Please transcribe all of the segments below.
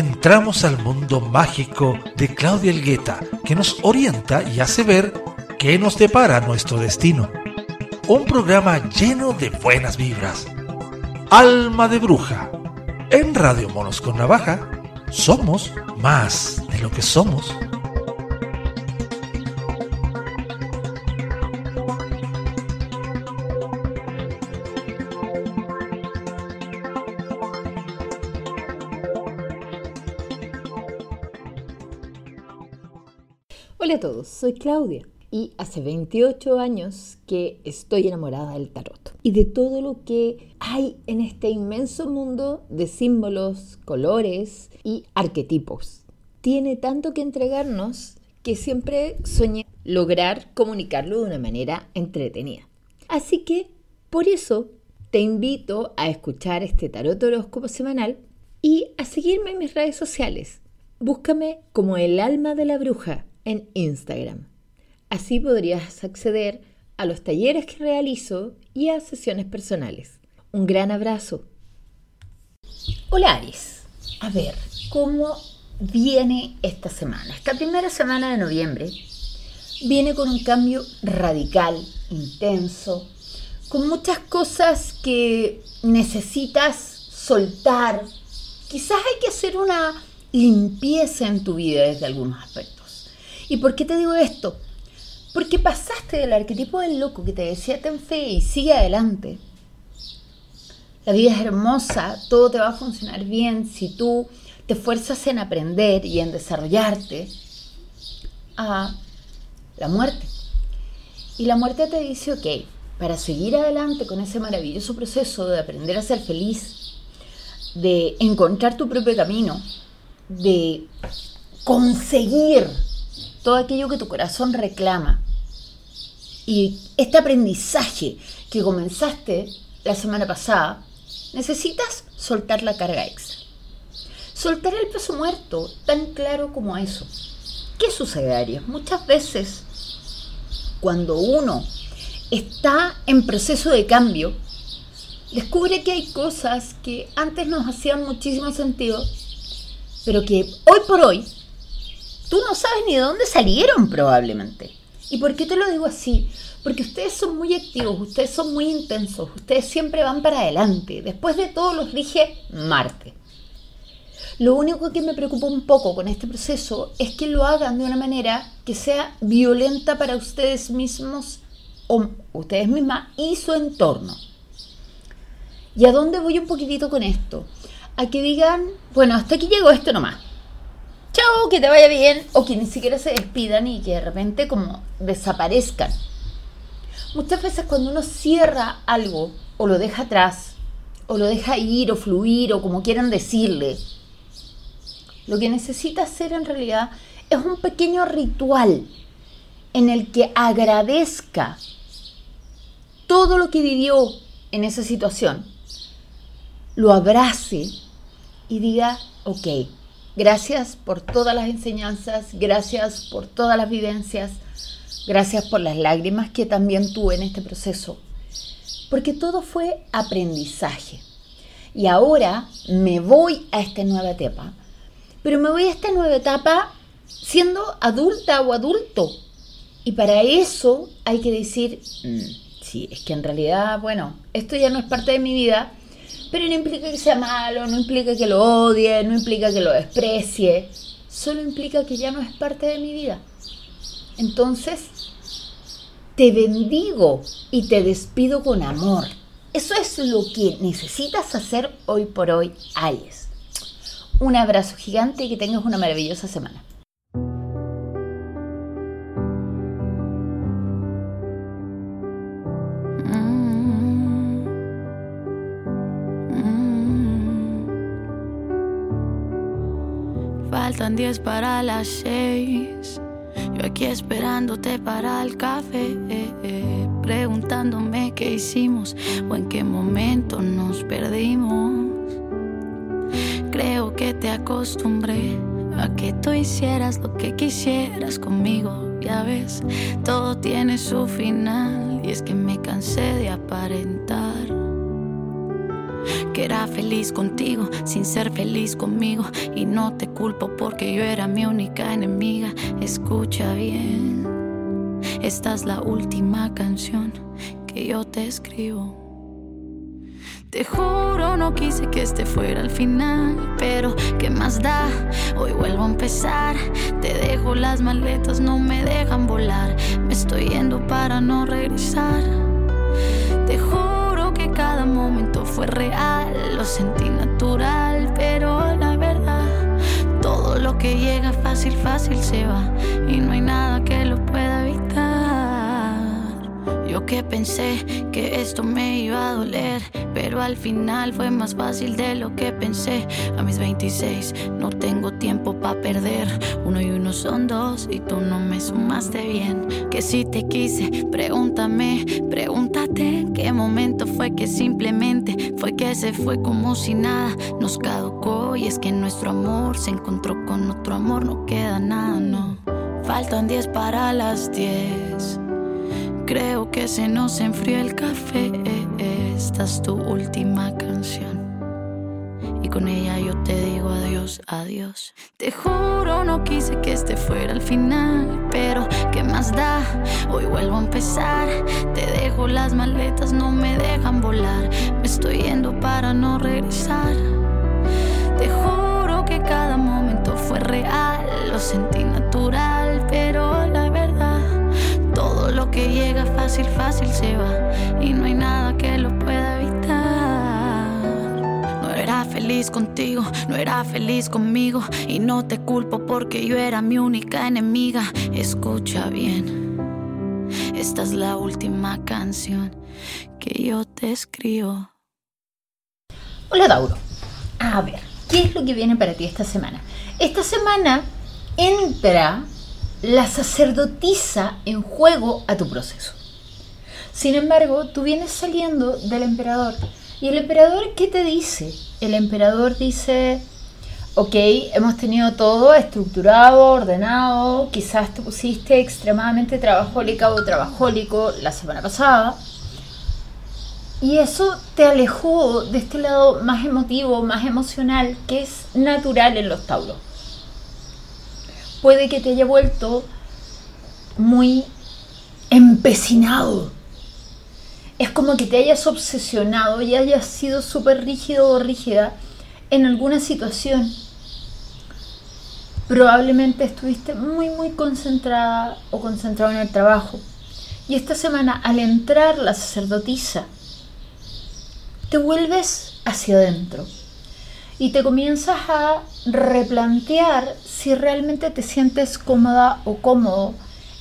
entramos al mundo mágico de Claudia Elgueta, que nos orienta y hace ver qué nos depara nuestro destino. Un programa lleno de buenas vibras. Alma de Bruja. En Radio Monos con Navaja, somos más de lo que somos. Soy Claudia y hace 28 años que estoy enamorada del tarot y de todo lo que hay en este inmenso mundo de símbolos, colores y arquetipos. Tiene tanto que entregarnos que siempre soñé lograr comunicarlo de una manera entretenida. Así que por eso te invito a escuchar este tarot horóscopo semanal y a seguirme en mis redes sociales. Búscame como el alma de la bruja en Instagram. Así podrías acceder a los talleres que realizo y a sesiones personales. Un gran abrazo. Hola Aries. A ver, ¿cómo viene esta semana? Esta primera semana de noviembre viene con un cambio radical, intenso, con muchas cosas que necesitas soltar. Quizás hay que hacer una limpieza en tu vida desde algunos aspectos. ¿Y por qué te digo esto? Porque pasaste del arquetipo del loco que te decía ten fe y sigue adelante. La vida es hermosa, todo te va a funcionar bien si tú te esfuerzas en aprender y en desarrollarte a la muerte. Y la muerte te dice, ok, para seguir adelante con ese maravilloso proceso de aprender a ser feliz, de encontrar tu propio camino, de conseguir todo aquello que tu corazón reclama. Y este aprendizaje que comenzaste la semana pasada, necesitas soltar la carga extra. Soltar el peso muerto, tan claro como eso. ¿Qué sucede, Aries? Muchas veces, cuando uno está en proceso de cambio, descubre que hay cosas que antes nos hacían muchísimo sentido, pero que hoy por hoy tú no sabes ni de dónde salieron probablemente. ¿Y por qué te lo digo así? Porque ustedes son muy activos, ustedes son muy intensos, ustedes siempre van para adelante. Después de todo los rige Marte. Lo único que me preocupa un poco con este proceso es que lo hagan de una manera que sea violenta para ustedes mismos o ustedes mismas y su entorno. ¿Y a dónde voy un poquitito con esto? A que digan, bueno, hasta aquí llegó esto nomás chao, que te vaya bien, o que ni siquiera se despidan y que de repente como desaparezcan. Muchas veces cuando uno cierra algo o lo deja atrás, o lo deja ir o fluir o como quieran decirle, lo que necesita hacer en realidad es un pequeño ritual en el que agradezca todo lo que vivió en esa situación, lo abrace y diga, ok, Gracias por todas las enseñanzas, gracias por todas las vivencias, gracias por las lágrimas que también tuve en este proceso, porque todo fue aprendizaje. Y ahora me voy a esta nueva etapa, pero me voy a esta nueva etapa siendo adulta o adulto. Y para eso hay que decir, mm, sí, es que en realidad, bueno, esto ya no es parte de mi vida, pero no implica que sea malo, no implica que lo odie, no implica que lo desprecie, solo implica que ya no es parte de mi vida. Entonces, te bendigo y te despido con amor. Eso es lo que necesitas hacer hoy por hoy, Aries. Un abrazo gigante y que tengas una maravillosa semana. Faltan 10 para las 6. Yo aquí esperándote para el café, preguntándome qué hicimos o en qué momento nos perdimos. Creo que te acostumbré a que tú hicieras lo que quisieras conmigo. Ya ves, todo tiene su final y es que me cansé de aparentar. Que era feliz contigo sin ser feliz conmigo. Y no te culpo porque yo era mi única enemiga. Escucha bien, esta es la última canción que yo te escribo. Te juro, no quise que este fuera el final, pero ¿qué más da? Hoy vuelvo a empezar. Te dejo las maletas, no me dejan volar. Me estoy yendo para no regresar. Te juro cada momento fue real, lo sentí natural, pero la verdad, todo lo que llega fácil, fácil se va y no hay nada que lo pueda evitar. Yo que pensé que esto me iba a doler, pero al final fue más fácil de lo que pensé. A mis 26 no tengo tiempo para perder. Uno y uno son dos y tú no me sumaste bien. Que si te quise, pregúntame, pregúntate qué momento fue que simplemente fue que se fue como si nada nos caducó. Y es que nuestro amor se encontró con otro amor, no queda nada, no. Faltan 10 para las 10. Creo que se nos enfrió el café. Esta es tu última canción. Y con ella yo te digo adiós, adiós. Te juro, no quise que este fuera el final. Pero, ¿qué más da? Hoy vuelvo a empezar. Te dejo las maletas, no me dejan volar. Me estoy yendo para no regresar. Te juro que cada momento fue real. Lo sentí natural, pero que llega fácil, fácil se va y no hay nada que lo pueda evitar. No era feliz contigo, no era feliz conmigo y no te culpo porque yo era mi única enemiga. Escucha bien, esta es la última canción que yo te escribo. Hola Dauro. A ver, ¿qué es lo que viene para ti esta semana? Esta semana entra la sacerdotisa en juego a tu proceso. Sin embargo, tú vienes saliendo del emperador. ¿Y el emperador qué te dice? El emperador dice, ok, hemos tenido todo estructurado, ordenado, quizás te pusiste extremadamente trabajólica o trabajólico la semana pasada. Y eso te alejó de este lado más emotivo, más emocional, que es natural en los tauros puede que te haya vuelto muy empecinado. Es como que te hayas obsesionado y hayas sido súper rígido o rígida en alguna situación. Probablemente estuviste muy, muy concentrada o concentrado en el trabajo. Y esta semana, al entrar la sacerdotisa, te vuelves hacia adentro y te comienzas a replantear si realmente te sientes cómoda o cómodo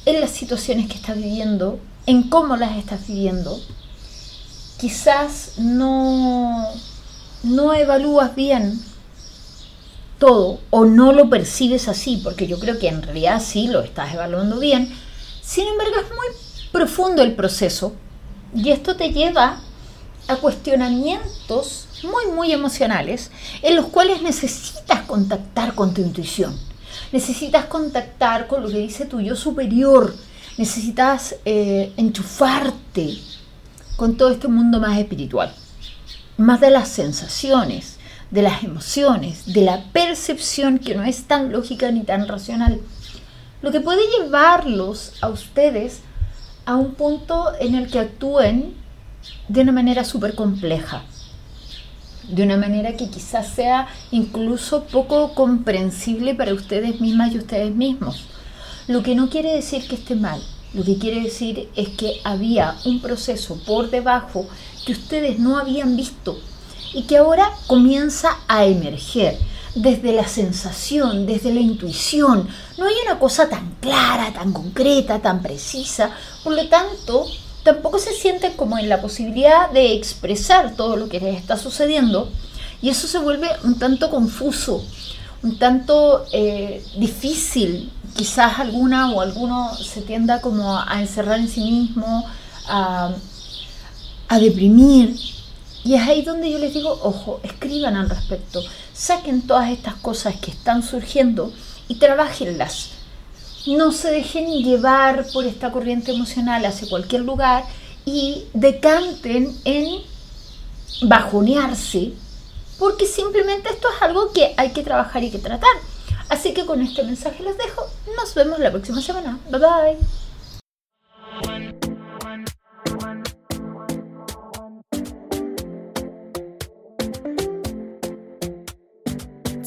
en las situaciones que estás viviendo, en cómo las estás viviendo. Quizás no, no evalúas bien todo o no lo percibes así, porque yo creo que en realidad sí lo estás evaluando bien. Sin embargo, es muy profundo el proceso y esto te lleva a cuestionamientos muy, muy emocionales en los cuales necesitas contactar con tu intuición, necesitas contactar con lo que dice tu yo superior, necesitas eh, enchufarte con todo este mundo más espiritual, más de las sensaciones, de las emociones, de la percepción que no es tan lógica ni tan racional, lo que puede llevarlos a ustedes a un punto en el que actúen de una manera súper compleja, de una manera que quizás sea incluso poco comprensible para ustedes mismas y ustedes mismos. Lo que no quiere decir que esté mal, lo que quiere decir es que había un proceso por debajo que ustedes no habían visto y que ahora comienza a emerger desde la sensación, desde la intuición. No hay una cosa tan clara, tan concreta, tan precisa. Por lo tanto, tampoco se sienten como en la posibilidad de expresar todo lo que les está sucediendo y eso se vuelve un tanto confuso, un tanto eh, difícil. Quizás alguna o alguno se tienda como a encerrar en sí mismo, a, a deprimir. Y es ahí donde yo les digo, ojo, escriban al respecto, saquen todas estas cosas que están surgiendo y trabajenlas no se dejen llevar por esta corriente emocional hacia cualquier lugar y decanten en bajonearse, porque simplemente esto es algo que hay que trabajar y que tratar. Así que con este mensaje les dejo. Nos vemos la próxima semana. Bye bye.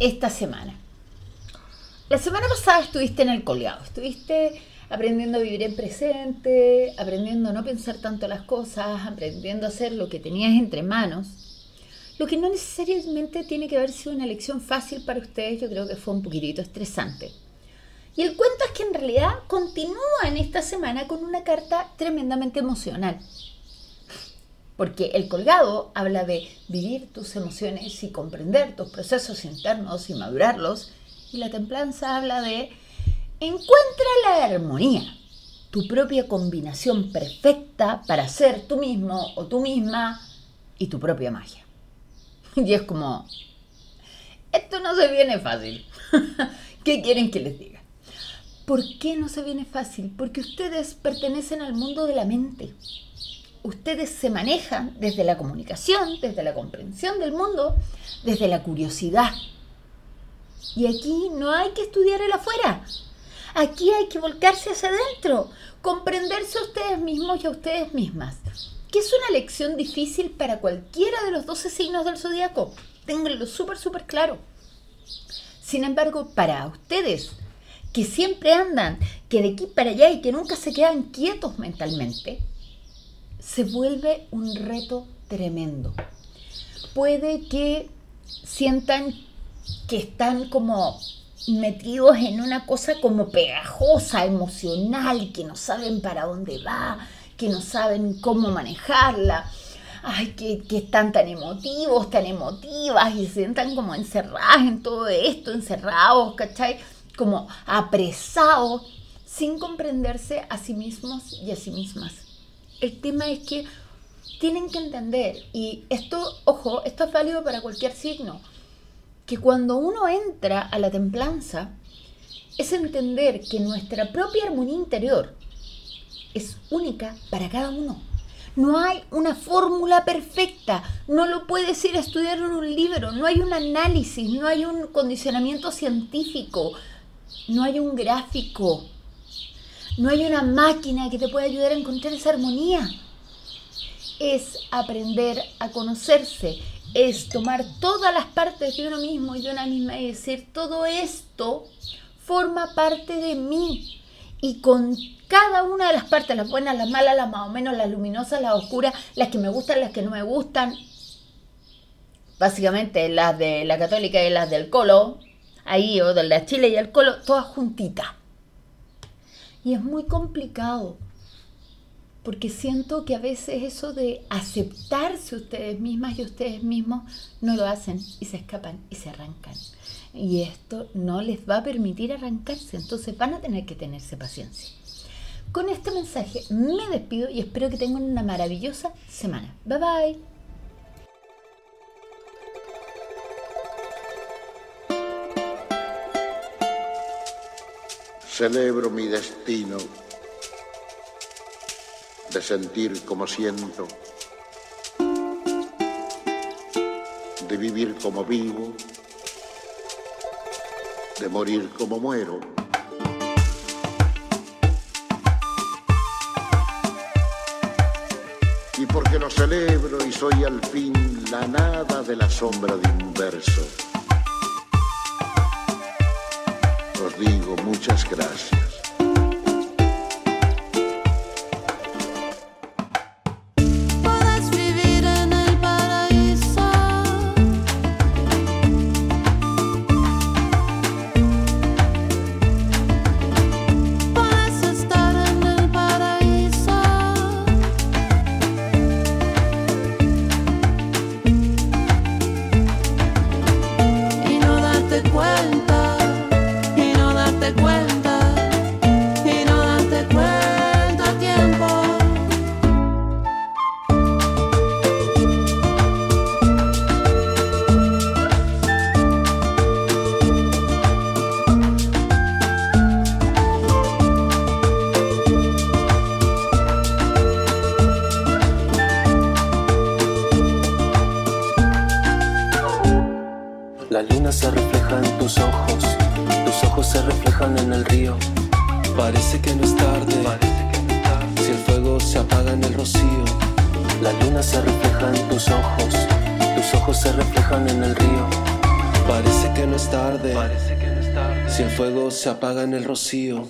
esta semana? La semana pasada estuviste en el colgado, estuviste aprendiendo a vivir en presente, aprendiendo a no pensar tanto las cosas, aprendiendo a hacer lo que tenías entre manos. Lo que no necesariamente tiene que haber sido una lección fácil para ustedes, yo creo que fue un poquitito estresante. Y el cuento es que en realidad continúa en esta semana con una carta tremendamente emocional. Porque el colgado habla de vivir tus emociones y comprender tus procesos internos y madurarlos. Y la templanza habla de encuentra la armonía, tu propia combinación perfecta para ser tú mismo o tú misma y tu propia magia. Y es como, esto no se viene fácil. ¿Qué quieren que les diga? ¿Por qué no se viene fácil? Porque ustedes pertenecen al mundo de la mente. Ustedes se manejan desde la comunicación, desde la comprensión del mundo, desde la curiosidad. Y aquí no hay que estudiar el afuera. Aquí hay que volcarse hacia adentro, comprenderse a ustedes mismos y a ustedes mismas. Que es una lección difícil para cualquiera de los 12 signos del zodiaco. Ténganlo súper, súper claro. Sin embargo, para ustedes, que siempre andan, que de aquí para allá y que nunca se quedan quietos mentalmente, se vuelve un reto tremendo. Puede que sientan que están como metidos en una cosa como pegajosa, emocional, que no saben para dónde va, que no saben cómo manejarla. Ay, que, que, están tan emotivos, tan emotivas y se sientan como encerradas en todo esto, encerrados, ¿cachai? Como apresados, sin comprenderse a sí mismos y a sí mismas. El tema es que tienen que entender, y esto, ojo, esto es válido para cualquier signo, que cuando uno entra a la templanza, es entender que nuestra propia armonía interior es única para cada uno. No hay una fórmula perfecta, no lo puedes ir a estudiar en un libro, no hay un análisis, no hay un condicionamiento científico, no hay un gráfico, no hay una máquina que te pueda ayudar a encontrar esa armonía. Es aprender a conocerse, es tomar todas las partes de uno mismo y de una misma y decir, todo esto forma parte de mí. Y con cada una de las partes, las buenas, las malas, las más o menos, las luminosas, las oscuras, las que me gustan, las que no me gustan, básicamente las de la católica y las del colo, ahí, o de la Chile y el colo, todas juntitas. Y es muy complicado porque siento que a veces eso de aceptarse ustedes mismas y ustedes mismos no lo hacen y se escapan y se arrancan. Y esto no les va a permitir arrancarse, entonces van a tener que tenerse paciencia. Con este mensaje me despido y espero que tengan una maravillosa semana. Bye bye. Celebro mi destino de sentir como siento, de vivir como vivo, de morir como muero. Y porque lo celebro y soy al fin la nada de la sombra de un verso, digo muchas gracias. El rocío.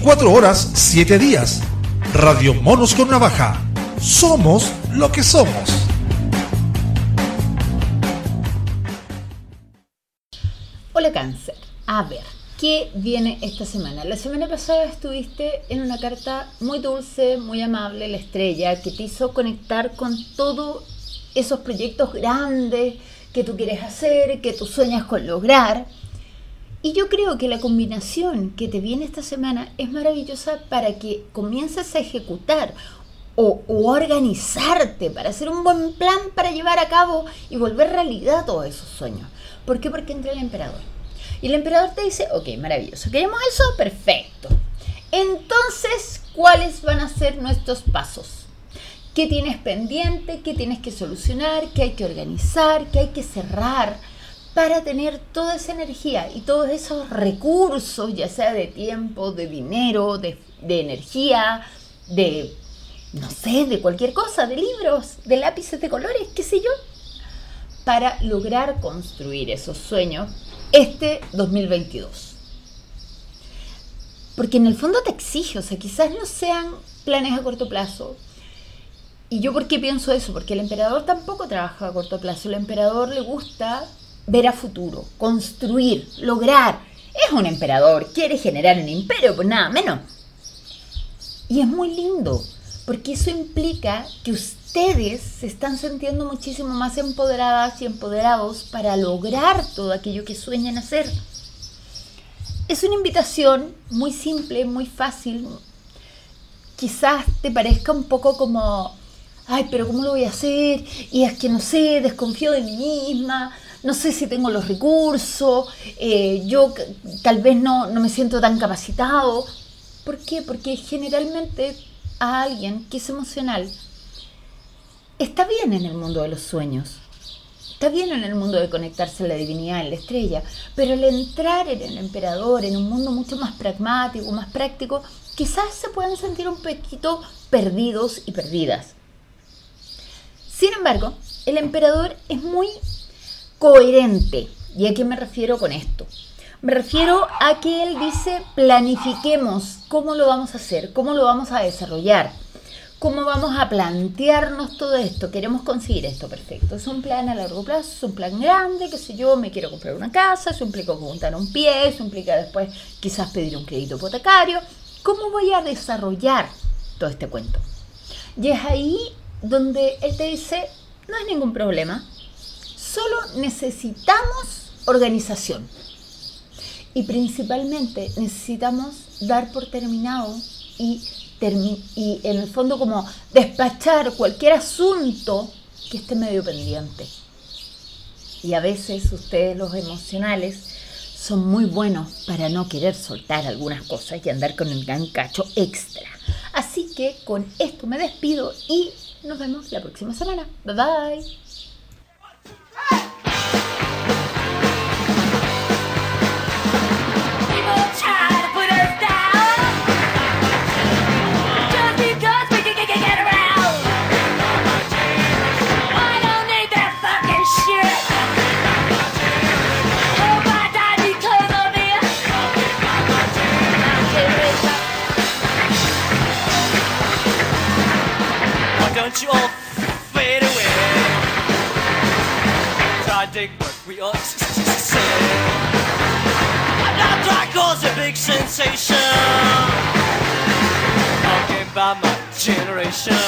24 horas, 7 días. Radio Monos con Navaja. Somos lo que somos. Hola cáncer. A ver, ¿qué viene esta semana? La semana pasada estuviste en una carta muy dulce, muy amable, la estrella, que te hizo conectar con todos esos proyectos grandes que tú quieres hacer, que tú sueñas con lograr. Y yo creo que la combinación que te viene esta semana es maravillosa para que comiences a ejecutar o, organizarte para hacer un buen plan para llevar a cabo y volver realidad todos esos sueños. ¿Por qué? Porque entra el emperador. Y el emperador te dice, ok, maravilloso, ¿queremos eso? Perfecto. Entonces, ¿cuáles van a ser nuestros pasos? ¿Qué tienes pendiente? ¿Qué tienes que solucionar? ¿Qué hay que organizar? ¿Qué hay que cerrar? Para tener toda esa energía y todos esos recursos, ya sea de tiempo, de dinero, de, energía, de, no sé, de cualquier cosa, de libros, de lápices de colores, qué sé yo, para lograr construir esos sueños este 2022. Porque en el fondo te exige, o sea, quizás no sean planes a corto plazo. ¿Y yo por qué pienso eso? Porque el emperador tampoco trabaja a corto plazo. El emperador le gusta ver a futuro, construir, lograr. Es un emperador, quiere generar un imperio, pues nada menos. Y es muy lindo, porque eso implica que ustedes se están sintiendo muchísimo más empoderadas y empoderados para lograr todo aquello que sueñan hacer. Es una invitación muy simple, muy fácil. Quizás te parezca un poco como, ay, pero ¿cómo lo voy a hacer? Y es que no sé, desconfío de mí misma, no sé si tengo los recursos, eh, yo tal vez no, no me siento tan capacitado. ¿Por qué? Porque generalmente a alguien que es emocional está bien en el mundo de los sueños, está bien en el mundo de conectarse a la divinidad, en la estrella, pero el entrar en el emperador, en un mundo mucho más pragmático, más práctico, quizás se puedan sentir un poquito perdidos y perdidas. Sin embargo, el emperador es muy coherente. ¿Y a qué me refiero con esto? Me refiero a que él dice planifiquemos cómo lo vamos a hacer, cómo lo vamos a desarrollar, cómo vamos a plantearnos todo esto. Queremos conseguir esto, perfecto. Es un plan a largo plazo, es un plan grande, qué sé yo, me quiero comprar una casa, eso implica juntar un pie, eso implica después quizás pedir un crédito hipotecario. ¿Cómo voy a desarrollar todo este cuento? Y es ahí donde él te dice, no hay ningún problema, Solo necesitamos organización. Y principalmente necesitamos dar por terminado y, en el fondo como despachar cualquier asunto que esté medio pendiente. Y a veces ustedes los emocionales son muy buenos para no querer soltar algunas cosas y andar con el gran cacho extra. Así que con esto me despido y nos vemos la próxima semana. Bye bye. People we ought to say. I'm not trying to cause a big sensation. Talking about my generation.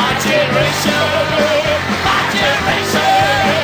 My generation. My generation.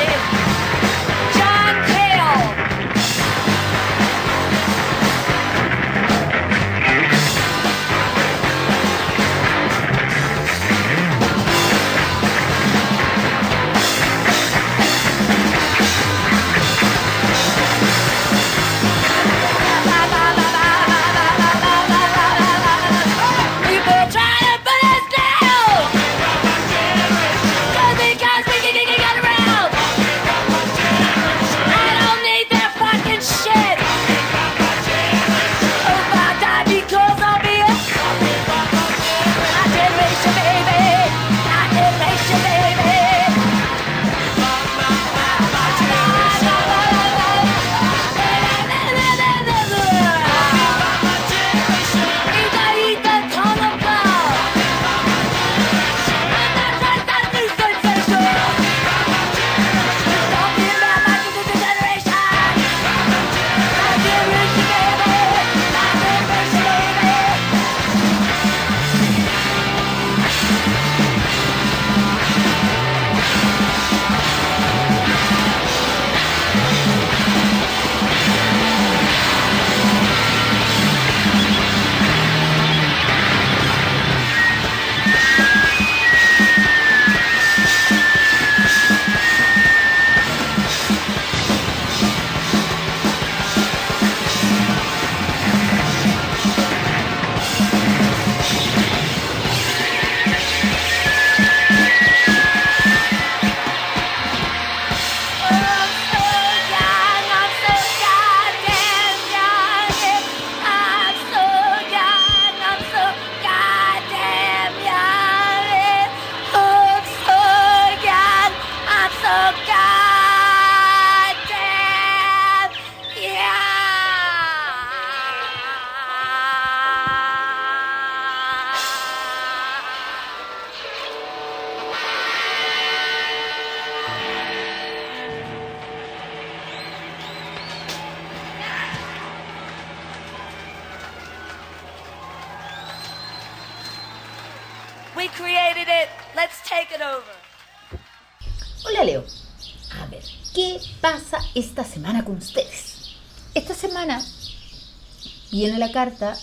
Carta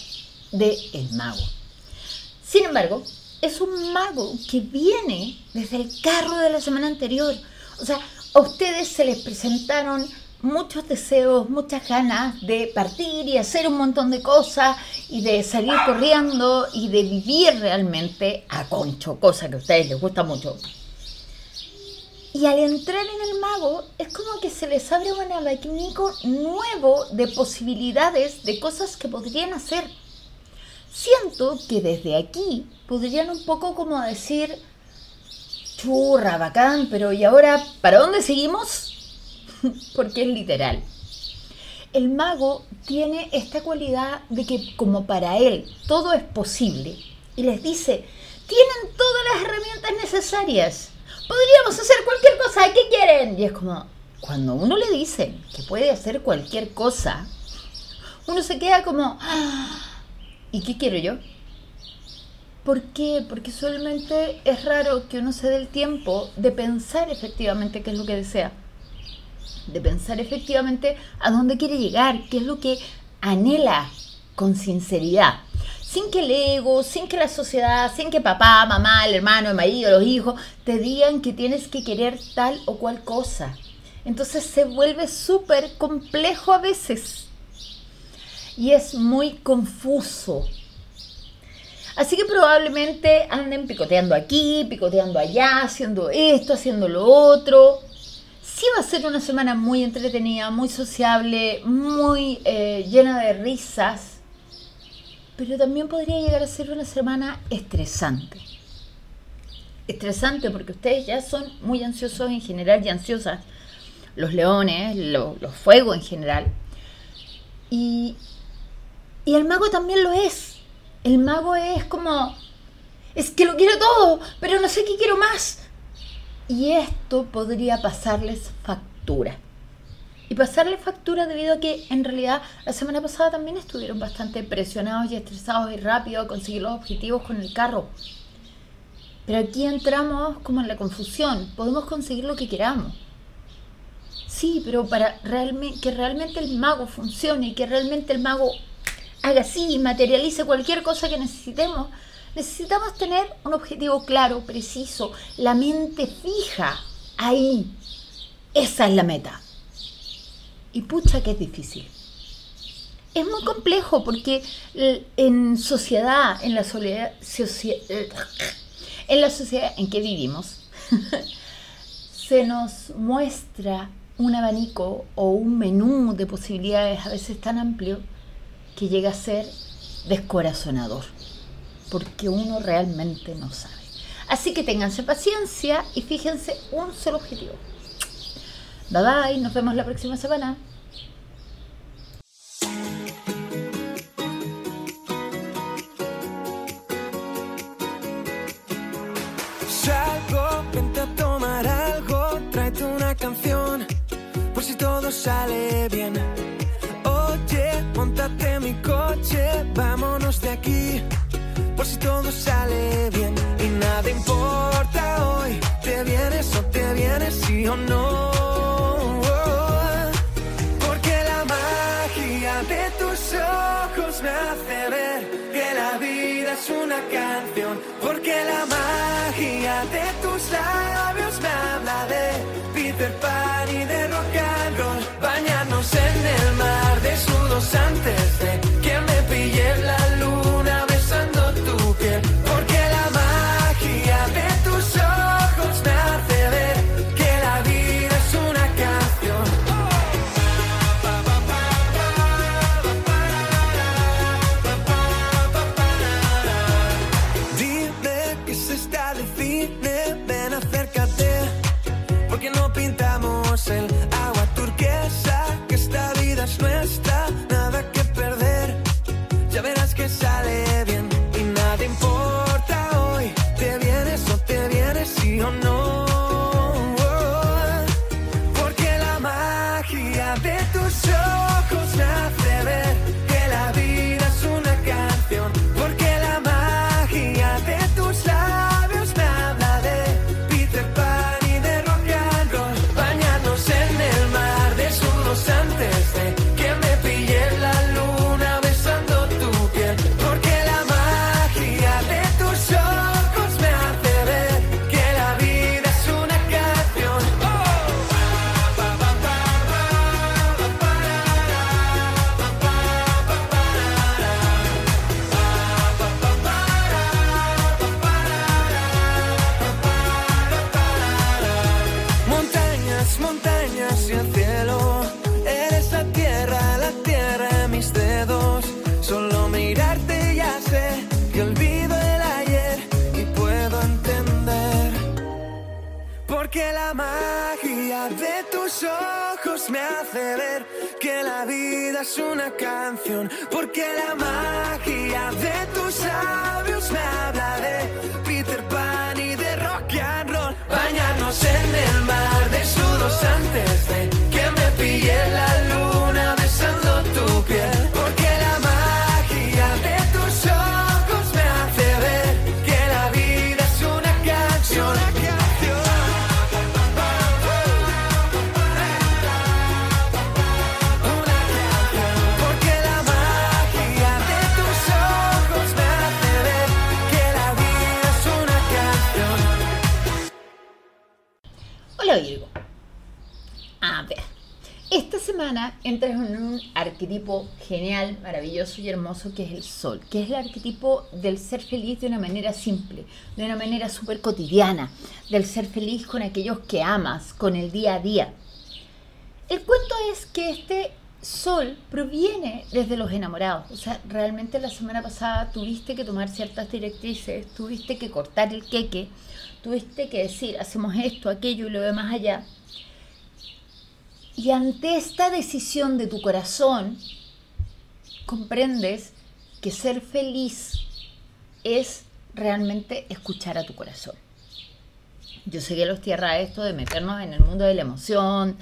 de el mago. Sin embargo, es un mago que viene desde el carro de la semana anterior. O sea, a ustedes se les presentaron muchos deseos, muchas ganas de partir y hacer un montón de cosas y de salir corriendo y de vivir realmente a concho, cosa que a ustedes les gusta mucho. Y al entrar en el mago es como que se les abre un abanico nuevo de posibilidades de cosas que podrían hacer. Siento que desde aquí podrían un poco como decir, churra, bacán, pero ¿y ahora para dónde seguimos? Porque es literal. El mago tiene esta cualidad de que como para él todo es posible y les dice, tienen todas las herramientas necesarias podríamos hacer cualquier cosa, ¿qué quieren? Y es como, cuando uno le dice que puede hacer cualquier cosa, uno se queda como, ah, ¿y qué quiero yo? ¿Por qué? Porque solamente es raro que uno se dé el tiempo de pensar efectivamente qué es lo que desea, de pensar efectivamente a dónde quiere llegar, qué es lo que anhela con sinceridad sin que el ego, sin que la sociedad, sin que papá, mamá, el hermano, el marido, los hijos te digan que tienes que querer tal o cual cosa. Entonces se vuelve súper complejo a veces y es muy confuso. Así que probablemente anden picoteando aquí, picoteando allá, haciendo esto, haciendo lo otro. Sí va a ser una semana muy entretenida, muy sociable, muy eh, llena de risas pero también podría llegar a ser una semana estresante. Estresante porque ustedes ya son muy ansiosos en general y ansiosas, los leones, los fuegos en general. Y, y el mago también lo es. El mago es como, es que lo quiero todo, pero no sé qué quiero más. Y esto podría pasarles factura y pasarle factura debido a que en realidad la semana pasada también estuvieron bastante presionados y estresados y rápido a conseguir los objetivos con el carro. Pero aquí entramos como en la confusión. Podemos conseguir lo que queramos. Sí, pero para que realmente el mago funcione y que realmente el mago haga así y materialice cualquier cosa que necesitemos, necesitamos tener un objetivo claro, preciso, la mente fija ahí. Esa es la meta. Y pucha que es difícil. Es muy complejo porque en sociedad, en la, soledad, en la sociedad en que vivimos, se nos muestra un abanico o un menú de posibilidades a veces tan amplio que llega a ser descorazonador, porque uno realmente no sabe. Así que ténganse paciencia y fíjense un solo objetivo. Bye bye, nos vemos la próxima semana. Salgo, vente a tomar algo, tráete una canción, por si todo sale bien. Oye, montate mi coche, vámonos de aquí, por si todo sale bien. Y nada importa hoy, te vienes o te vienes, sí o no. En el mar desnudos antes de una canción, porque la magia de tus labios me habla de Peter Pan y de rock and roll. Bañarnos en el mar desnudos antes de entras en un arquetipo genial, maravilloso y hermoso que es el sol, que es el arquetipo del ser feliz de una manera simple, de una manera súper cotidiana, del ser feliz con aquellos que amas, con el día a día. El cuento es que este sol proviene desde los enamorados. O sea, realmente la semana pasada tuviste que tomar ciertas directrices, tuviste que cortar el queque, tuviste que decir, hacemos esto, aquello y lo demás allá. Y ante esta decisión de tu corazón, comprendes que ser feliz es realmente escuchar a tu corazón. Yo sé que los tierra esto de meternos en el mundo de la emoción.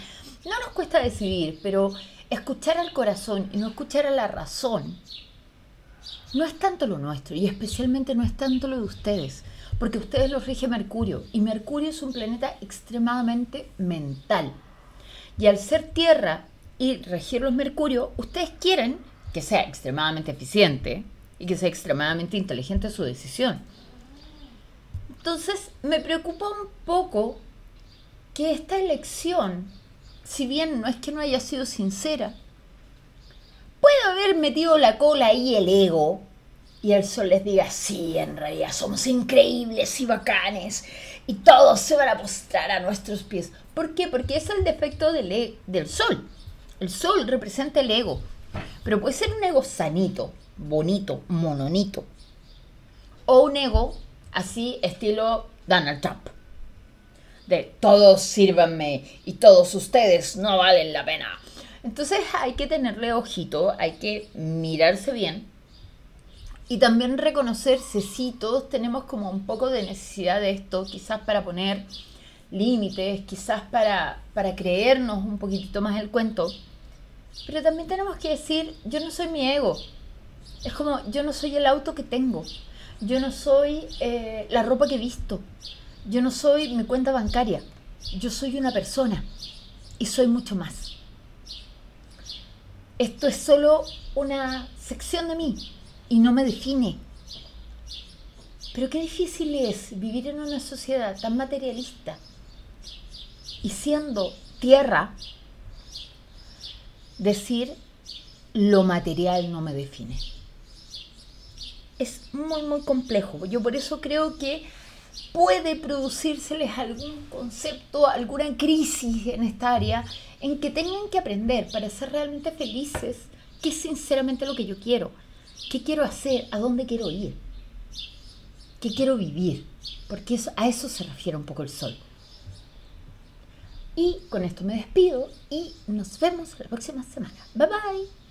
No nos cuesta decidir, pero escuchar al corazón y no escuchar a la razón no es tanto lo nuestro y especialmente no es tanto lo de ustedes, porque ustedes los rige Mercurio y Mercurio es un planeta extremadamente mental. Y al ser Tierra y regir los Mercurio, ustedes quieren que sea extremadamente eficiente y que sea extremadamente inteligente su decisión. Entonces me preocupa un poco que esta elección, si bien no es que no haya sido sincera, puede haber metido la cola ahí el ego y el sol les diga, sí, en realidad somos increíbles y bacanes y todos se van a postrar a nuestros pies. ¿Por qué? Porque es el defecto del, e- del sol. El sol representa el ego, pero puede ser un ego sanito, bonito, mononito, o un ego así estilo Donald Trump. De todos sírvanme y todos ustedes no valen la pena. Entonces hay que tenerle ojito, hay que mirarse bien y también reconocerse si todos tenemos como un poco de necesidad de esto, quizás para poner límites, quizás para, para creernos un poquitito más el cuento. Pero también tenemos que decir, yo no soy mi ego. Es como, yo no soy el auto que tengo. Yo no soy eh, la ropa que he visto. Yo no soy mi cuenta bancaria. Yo soy una persona. Y soy mucho más. Esto es solo una sección de mí y no me define. Pero qué difícil es vivir en una sociedad tan materialista y siendo tierra, decir lo material no me define. Es muy, muy complejo. Yo por eso creo que puede producírseles algún concepto, alguna crisis en esta área en que tengan que aprender para ser realmente felices qué es sinceramente lo que yo quiero, qué quiero hacer, a dónde quiero ir, qué quiero vivir, porque a eso se refiere un poco el sol. Y con esto me despido y nos vemos la próxima semana. Bye bye.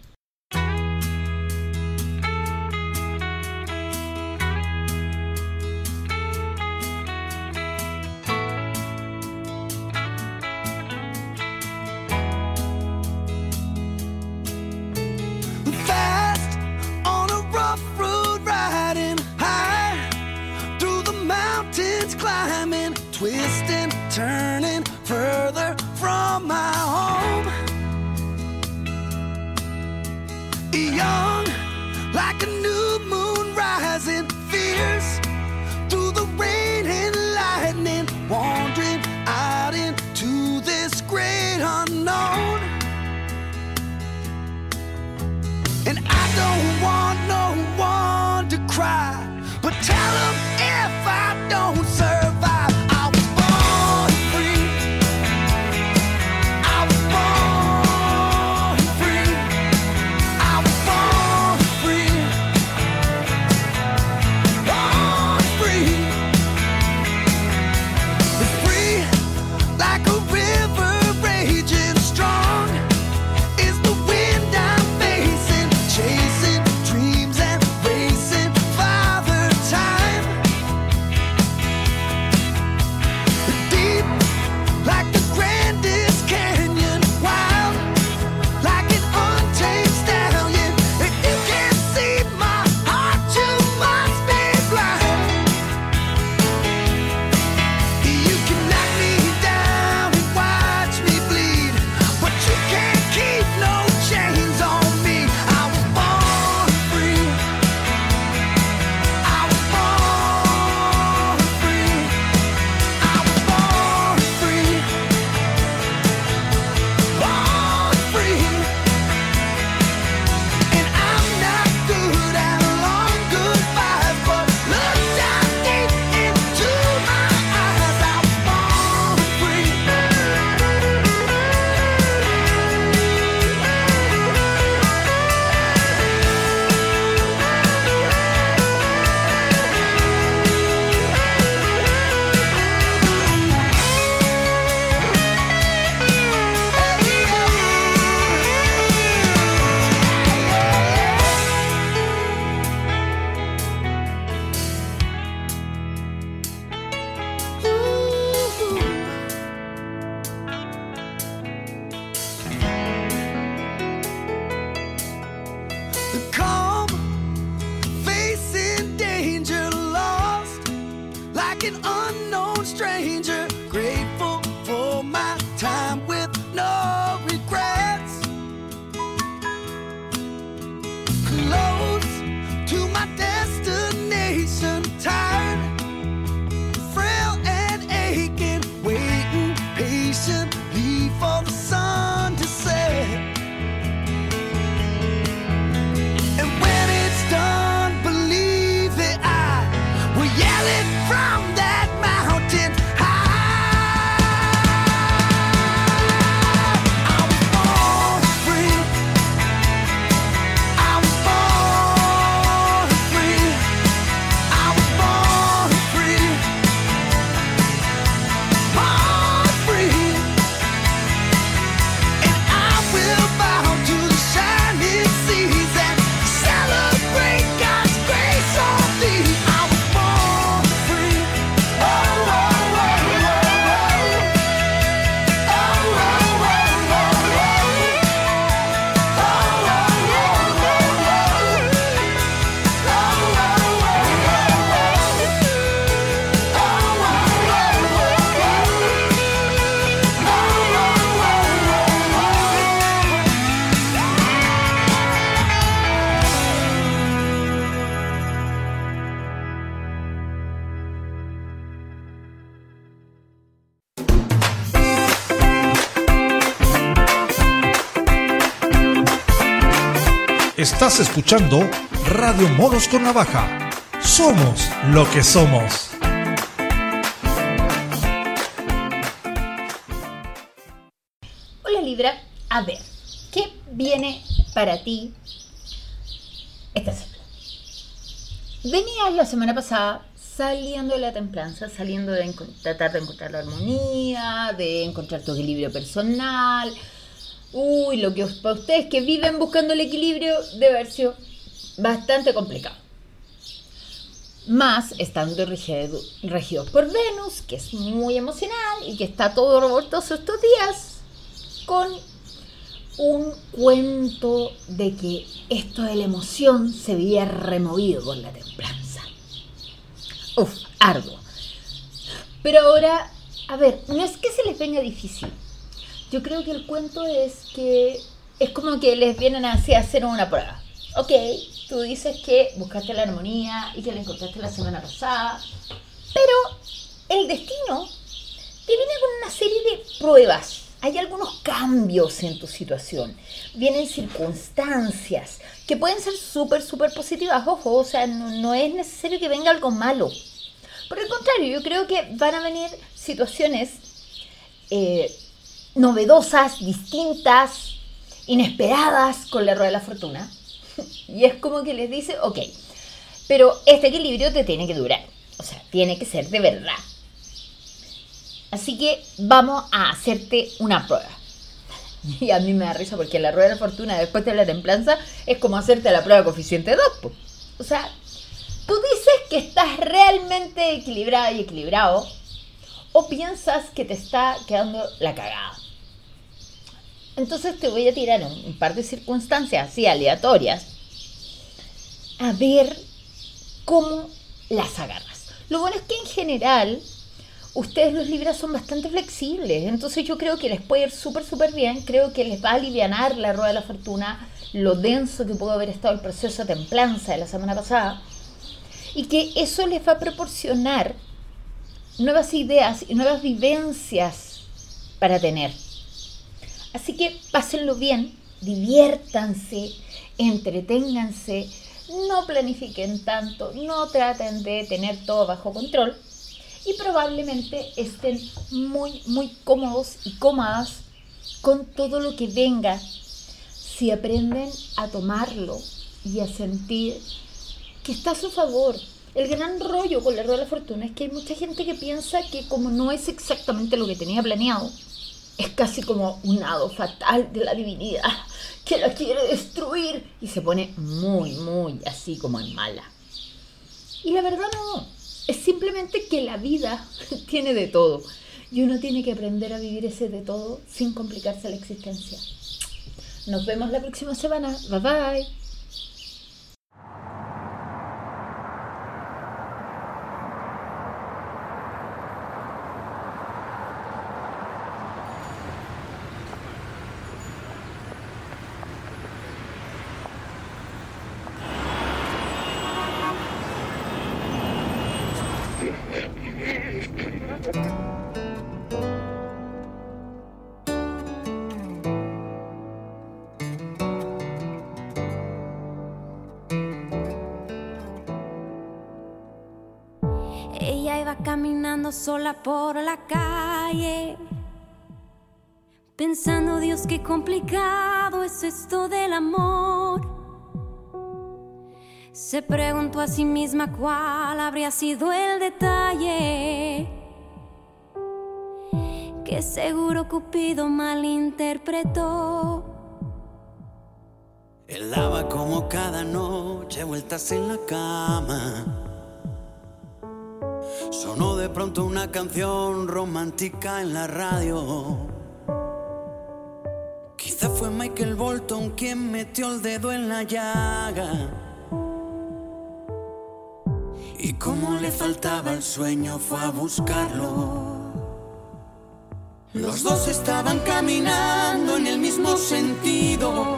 Escuchando Radio Monos con Navaja. Somos lo que somos. Hola Libra, a ver, ¿qué viene para ti esta semana? Venías la semana pasada saliendo de la templanza, saliendo de tratar de encontrar la armonía, de encontrar tu equilibrio personal. Uy, lo que para ustedes que viven buscando el equilibrio debe haber sido bastante complicado. Más estando regido, por Venus, que es muy emocional y que está todo revoltoso estos días, con un cuento de que esto de la emoción se había removido con la templanza. Uf, arduo. Pero ahora, a ver, no es que se les venga difícil. Yo creo que el cuento es que es como que les vienen así a hacer una prueba. Ok, tú dices que buscaste la armonía y que la encontraste la semana pasada, pero el destino te viene con una serie de pruebas. Hay algunos cambios en tu situación. Vienen circunstancias que pueden ser súper, súper positivas. Ojo, o sea, no, no es necesario que venga algo malo. Por el contrario, yo creo que van a venir situaciones eh, novedosas, distintas, inesperadas con la rueda de la fortuna. Y es como que les dice, ok, pero este equilibrio te tiene que durar. O sea, tiene que ser de verdad. Así que vamos a hacerte una prueba. Y a mí me da risa porque la rueda de la fortuna después de la templanza es como hacerte la prueba de coeficiente 2. po. O sea, tú dices que estás realmente equilibrada y equilibrado o piensas que te está quedando la cagada. Entonces te voy a tirar un, par de circunstancias así aleatorias a ver cómo las agarras. Lo bueno es que en general ustedes los libras son bastante flexibles, entonces yo creo que les puede ir súper, súper bien, creo que les va a aliviar la rueda de la fortuna, lo denso que pudo haber estado el proceso de templanza de la semana pasada, y que eso les va a proporcionar nuevas ideas y nuevas vivencias para tener. Así que pásenlo bien, diviértanse, entreténganse, no planifiquen tanto, no traten de tener todo bajo control y probablemente estén muy, muy cómodos y cómodas con todo lo que venga si aprenden a tomarlo y a sentir que está a su favor. El gran rollo con la rueda de la fortuna es que hay mucha gente que piensa que como no es exactamente lo que tenía planeado, es casi como un hado fatal de la divinidad que la quiere destruir y se pone muy, muy así como en mala. Y la verdad no, es simplemente que la vida tiene de todo y uno tiene que aprender a vivir ese de todo sin complicarse la existencia. Nos vemos la próxima semana. Bye bye. Ella iba caminando sola por la calle, pensando, Dios, qué complicado es esto del amor. Se preguntó a sí misma cuál habría sido el detalle que seguro Cupido malinterpretó. Él daba como cada noche vueltas en la cama. Sonó de pronto una canción romántica en la radio. Quizá fue Michael Bolton quien metió el dedo en la llaga. Y como le faltaba el sueño fue a buscarlo. Los dos estaban caminando en el mismo sentido.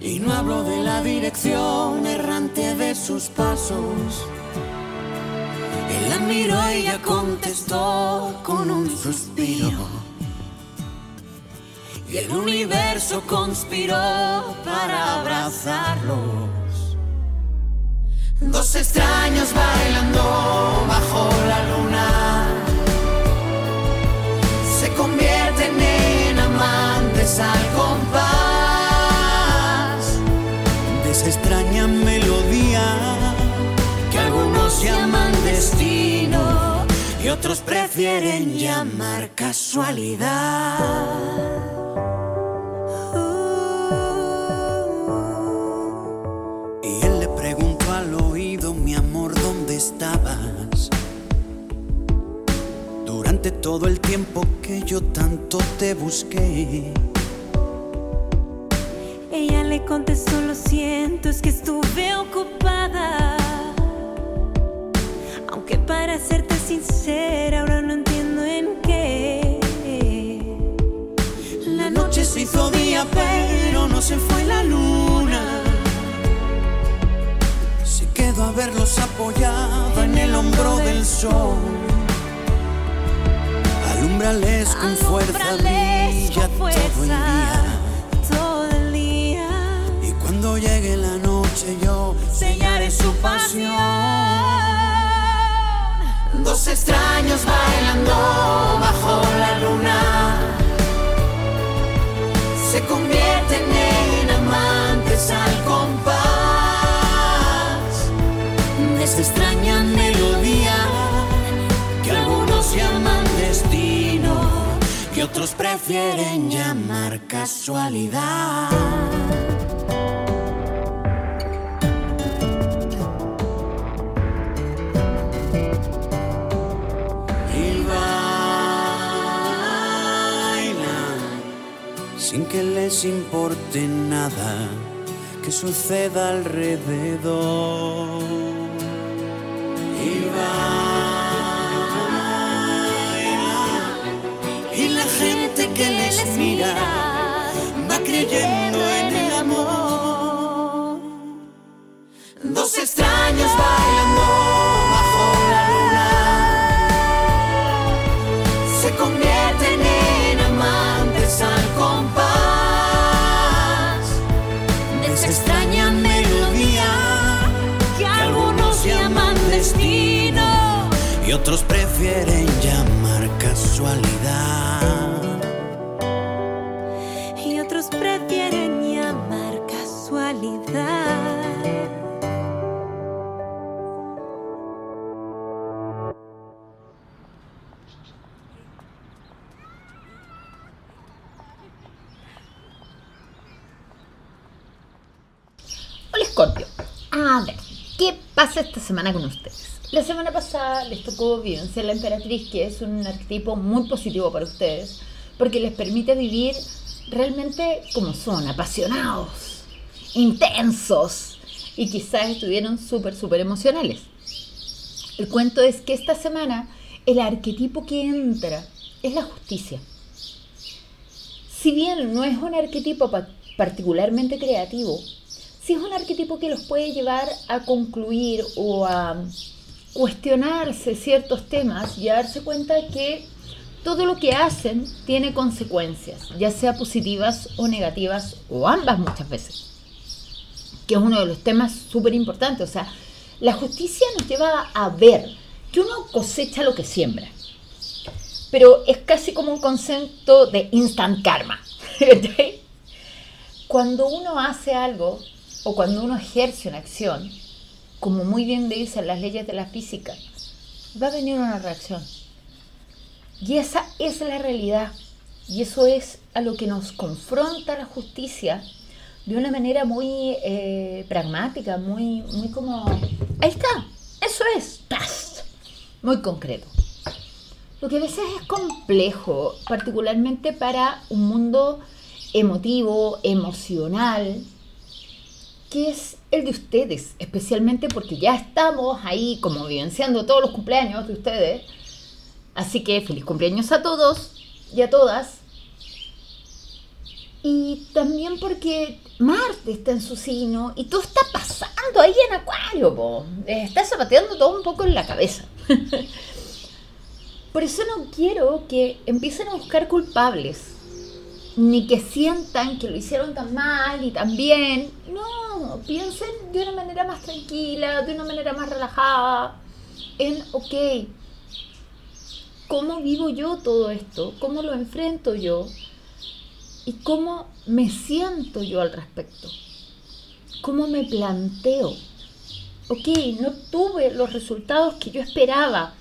Y no hablo de la dirección errante de sus pasos. Él la miró y ella contestó con un suspiro. y el universo conspiró para abrazarlos. Dos extraños bailando bajo la luna convierten en amantes al compás de esa extraña melodía que algunos llaman destino y otros prefieren llamar casualidad. Durante todo el tiempo que yo tanto te busqué. Ella le contestó, lo siento, es que estuve ocupada. Aunque para serte sincera, ahora no entiendo en qué. La noche se hizo día, pero no se fue la luna. Se quedó a verlos apoyado en el hombro del sol. Alumbrales con fuerza, brilla con todo el día. todo el día. Y cuando llegue la noche yo sellaré su pasión. Dos extraños bailando bajo la luna se convierten en amantes al compás de extraña otros prefieren llamar casualidad. y bailan sin que les importe nada que suceda alrededor. Mira va creyendo en el amor. Dos extraños bailando bajo la luna se convierten en amantes al compás de esa extraña melodía que algunos llaman destino y otros prefieren llamar casualidad. A ver, ¿qué pasa esta semana con ustedes? La semana pasada les tocó vivenciar la emperatriz, que es un arquetipo muy positivo para ustedes, porque les permite vivir realmente como son, apasionados, intensos, y quizás estuvieron súper, súper emocionales. El cuento es que esta semana el arquetipo que entra es la justicia. Si bien no es un arquetipo pa- particularmente creativo, sí es un arquetipo que los puede llevar a concluir o a cuestionarse ciertos temas y a darse cuenta que todo lo que hacen tiene consecuencias, ya sea positivas o negativas o ambas muchas veces, que es uno de los temas súper importantes. O sea, la justicia nos lleva a ver que uno cosecha lo que siembra, pero es casi como un concepto de instant karma. cuando uno hace algo o cuando uno ejerce una acción, como muy bien dicen las leyes de la física, va a venir una reacción. Y esa es la realidad. Y eso es a lo que nos confronta la justicia de una manera muy eh, pragmática, muy, muy como... Ahí está, eso es, ¡tas! muy concreto. Lo que a veces es complejo, particularmente para un mundo emotivo, emocional, que es el de ustedes, especialmente porque ya estamos ahí como vivenciando todos los cumpleaños de ustedes. Así que feliz cumpleaños a todos y a todas. Y también porque Marte está en su signo y todo está pasando ahí en Acuario, po. está zapateando todo un poco en la cabeza. Por eso no quiero que empiecen a buscar culpables. Ni que sientan que lo hicieron tan mal y tan bien. No, piensen de una manera más tranquila, de una manera más relajada, en, ok, ¿cómo vivo yo todo esto? ¿Cómo lo enfrento yo? ¿Y cómo me siento yo al respecto? ¿Cómo me planteo? Ok, no tuve los resultados que yo esperaba,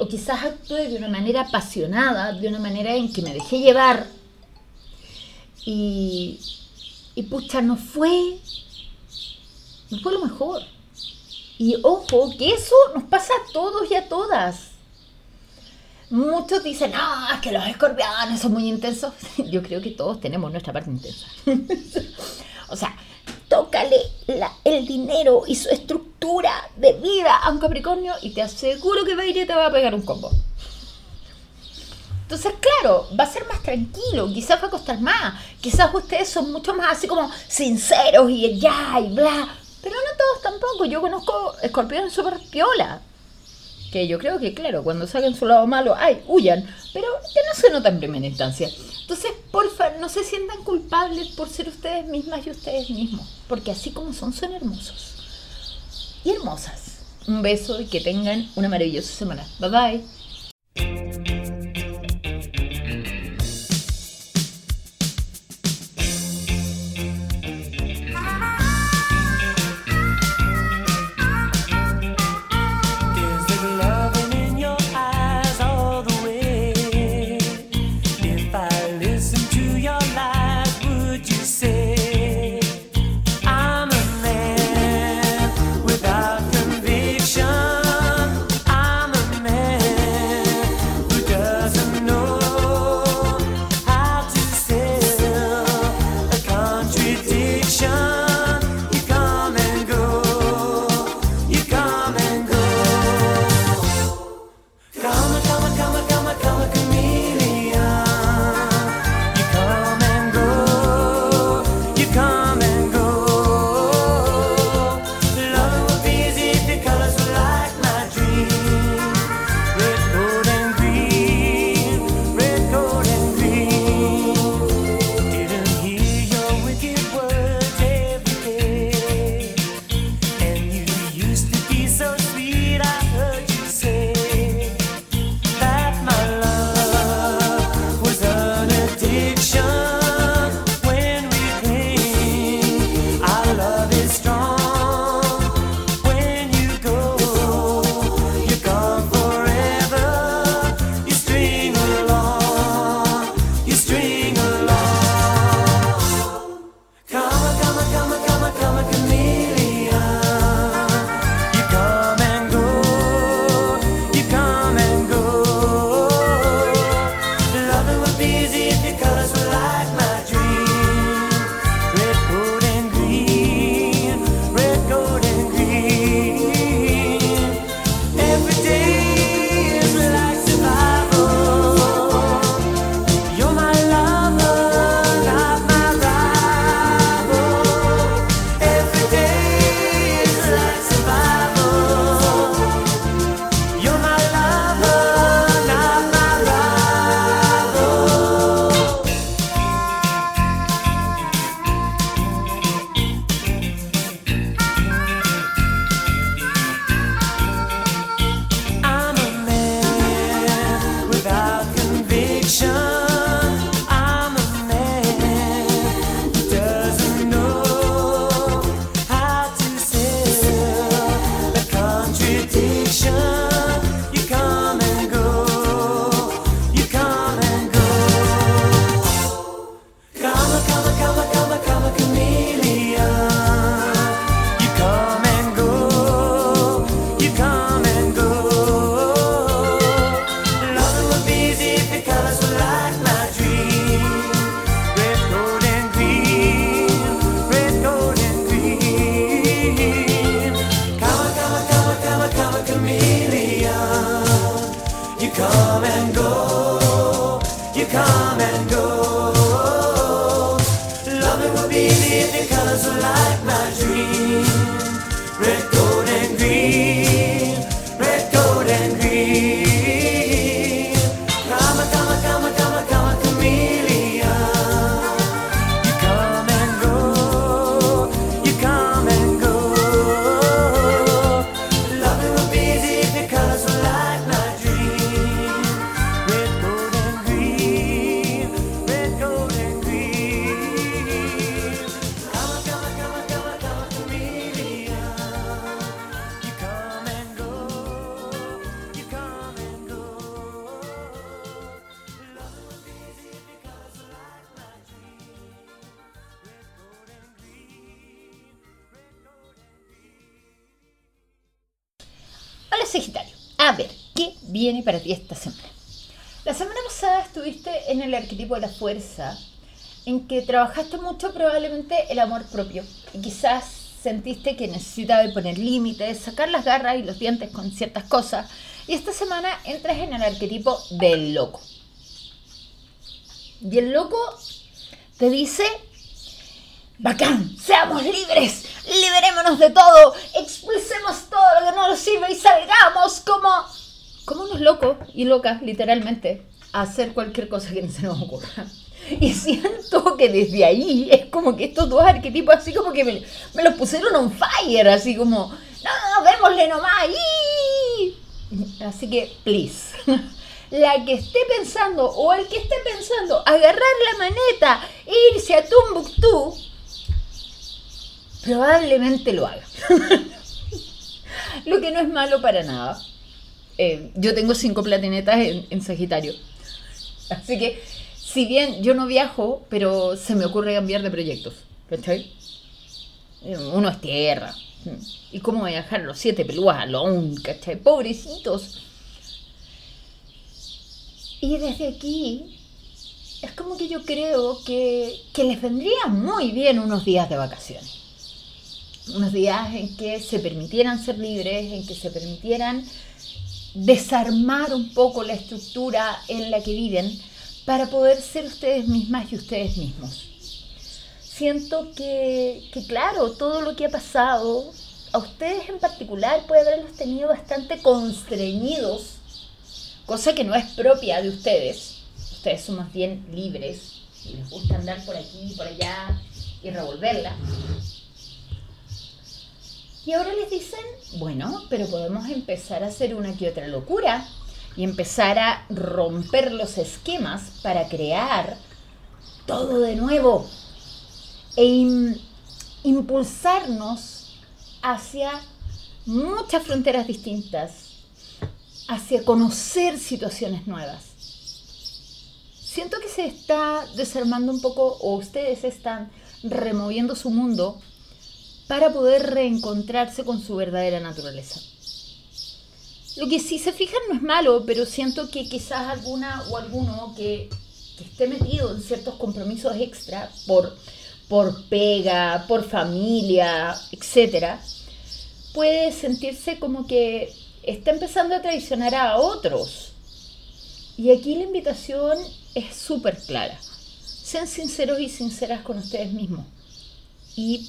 o quizás actué de una manera apasionada, de una manera en que me dejé llevar, y, y pucha, no fue, no fue lo mejor. Y ojo, que eso nos pasa a todos y a todas. Muchos dicen, ah, es que los escorpiones son muy intensos. Yo creo que todos tenemos nuestra parte intensa. o sea, tócale el dinero y su estructura de vida a un Capricornio y te aseguro que va a ir y te va a pegar un combo. Entonces, claro, va a ser más tranquilo, quizás va a costar más, quizás ustedes son mucho más así como sinceros y ya y bla, pero no todos tampoco. Yo conozco escorpiones súper piola, que yo creo que, claro, cuando saquen su lado malo, ay, huyan, pero que no se nota en primera instancia. Entonces, porfa, no se sientan culpables por ser ustedes mismas y ustedes mismos, porque así como son, son hermosos y hermosas. Un beso y que tengan una maravillosa semana. Bye bye. You come and go. Loving would be your colors were like my. Fuerza, en que trabajaste mucho probablemente el amor propio y quizás sentiste que necesitabas poner límites, sacar las garras y los dientes con ciertas cosas. Y esta semana entras en el arquetipo del loco. Y el loco te dice, bacán, seamos libres, liberémonos de todo, expulsemos todo lo que no nos sirve y salgamos como, como unos locos y locas, literalmente, hacer cualquier cosa que se nos ocurra. Y siento que desde ahí es como que estos dos arquetipos así como que me, los pusieron on fire, así como, no, no, démosle nomás. ¡y! Así que, please. La que esté pensando o el que esté pensando agarrar la maneta e irse a Tumbuktu, probablemente lo haga. lo que no es malo para nada. Eh, yo tengo cinco platinetas en Sagitario. Así que si bien yo no viajo, pero se me ocurre cambiar de proyectos. ¿Cachai? Uno es tierra. ¿Y cómo voy a los siete pelúas alone? ¿Cachai? Pobrecitos. Y desde aquí, es como que yo creo que, que les vendría muy bien unos días de vacaciones. Unos días en que se permitieran ser libres, en que se permitieran desarmar un poco la estructura en la que viven para poder ser ustedes mismas y ustedes mismos. Siento que, que, claro, todo lo que ha pasado, a ustedes en particular puede haberlos tenido bastante constreñidos, cosa que no es propia de ustedes. Ustedes son más bien libres y les gusta andar por aquí y por allá y revolverla. Y ahora les dicen, bueno, pero podemos empezar a hacer una que otra locura y empezar a romper los esquemas para crear todo de nuevo e im impulsarnos hacia muchas fronteras distintas, hacia conocer situaciones nuevas. Siento que se está desarmando un poco o ustedes están removiendo su mundo para poder reencontrarse con su verdadera naturaleza. Lo que sí se fijan no es malo, pero siento que quizás alguna o alguno que, que esté metido en ciertos compromisos extra por, por pega, por familia, etc., puede sentirse como que está empezando a traicionar a otros. Y aquí la invitación es súper clara. Sean sinceros y sinceras con ustedes mismos. Y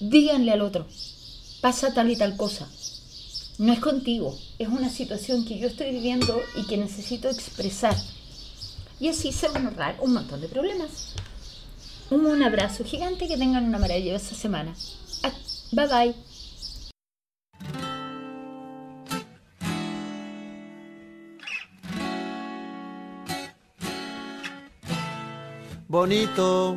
díganle al otro, pasa tal y tal cosa no es contigo, es una situación que yo estoy viviendo y que necesito expresar. Y así se van a ahorrar un montón de problemas. Un abrazo gigante, que tengan una maravillosa semana. Ah, bye bye. Bonito,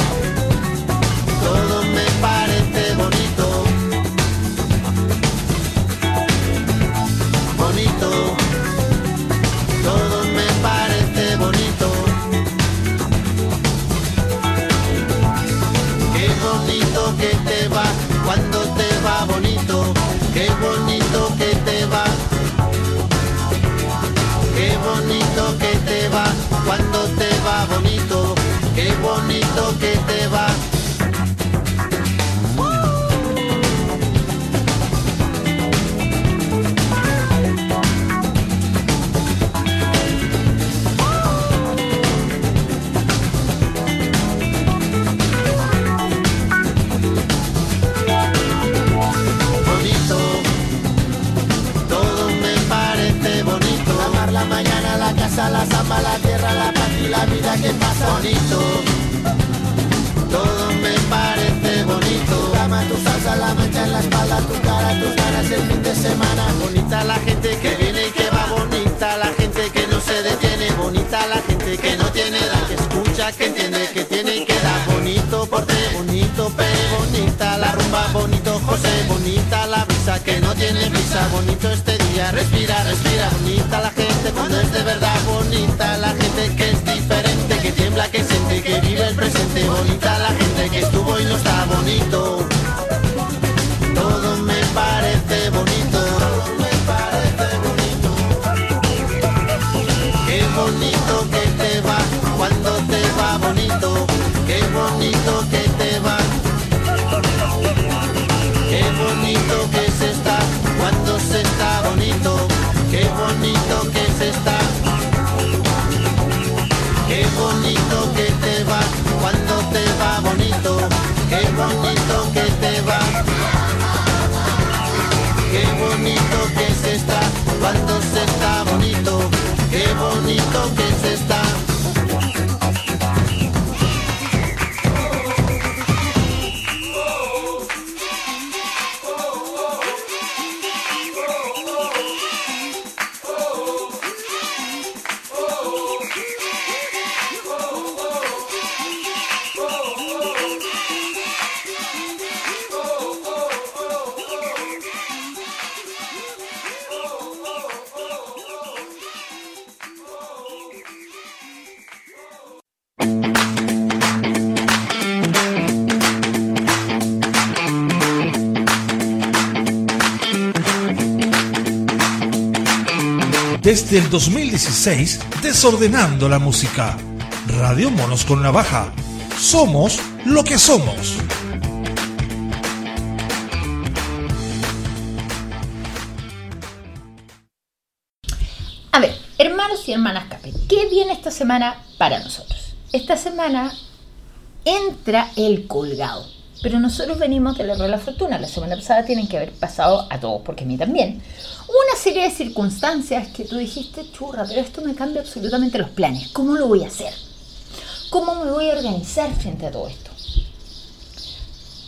Desde el 2016, desordenando la música. Radio Monos con Navaja. Somos lo que somos. A ver, hermanos y hermanas Cape, ¿qué viene esta semana para nosotros? Esta semana entra el colgado, pero nosotros venimos de la rueda de la fortuna. La semana pasada tienen que haber pasado a todos, porque a mí también. Una serie de circunstancias que tú dijiste, churra, pero esto me cambia absolutamente los planes. ¿Cómo lo voy a hacer? ¿Cómo me voy a organizar frente a todo esto?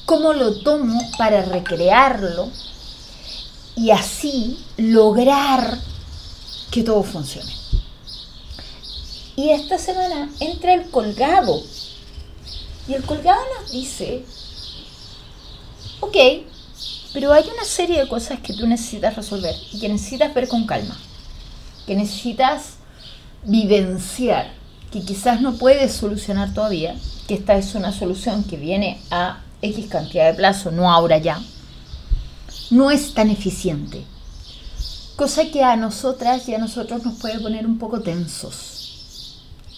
¿Cómo lo tomo para recrearlo y así lograr que todo funcione? Y esta semana entra el colgado. Y el colgado nos dice, ok, pero hay una serie de cosas que tú necesitas resolver y que necesitas ver con calma, que necesitas vivenciar, que quizás no puedes solucionar todavía, que esta es una solución que viene a X cantidad de plazo, no ahora ya, no es tan eficiente. Cosa que a nosotras y a nosotros nos puede poner un poco tensos.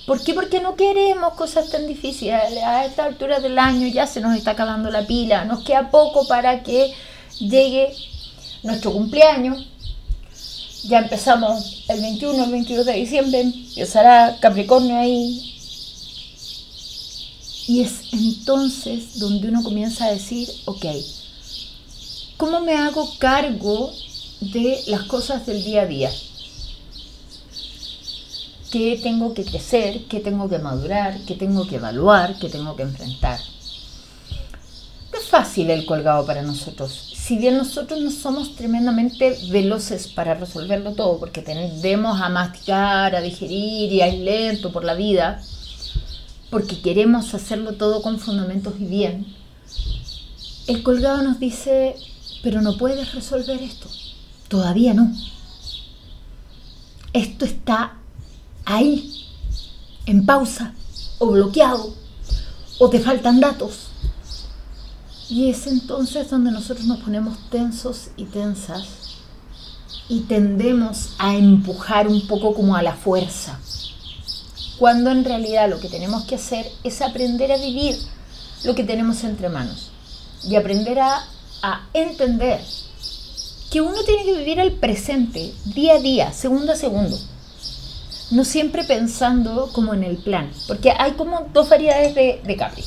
¿Por qué? Porque no queremos cosas tan difíciles. A esta altura del año ya se nos está acabando la pila. Nos queda poco para que llegue nuestro cumpleaños. Ya empezamos el 21, el 22 de diciembre. Empezará Capricornio ahí. Y es entonces donde uno comienza a decir, ok, ¿cómo me hago cargo de las cosas del día a día? Qué tengo que crecer, qué tengo que madurar, qué tengo que evaluar, qué tengo que enfrentar. No es fácil el colgado para nosotros. Si bien nosotros no somos tremendamente veloces para resolverlo todo, porque tendemos a masticar, a digerir y a ir lento por la vida, porque queremos hacerlo todo con fundamentos y bien, el colgado nos dice, pero no puedes resolver esto. Todavía no. Esto está ahí, en pausa, o bloqueado, o te faltan datos. Y es entonces donde nosotros nos ponemos tensos y tensas y tendemos a empujar un poco como a la fuerza. cuando en realidad lo que tenemos que hacer es aprender a vivir lo que tenemos entre manos y aprender a, a entender que uno tiene que vivir el presente, día a día, segundo a segundo. No siempre pensando como en el plan, porque hay como dos variedades de, de Capri.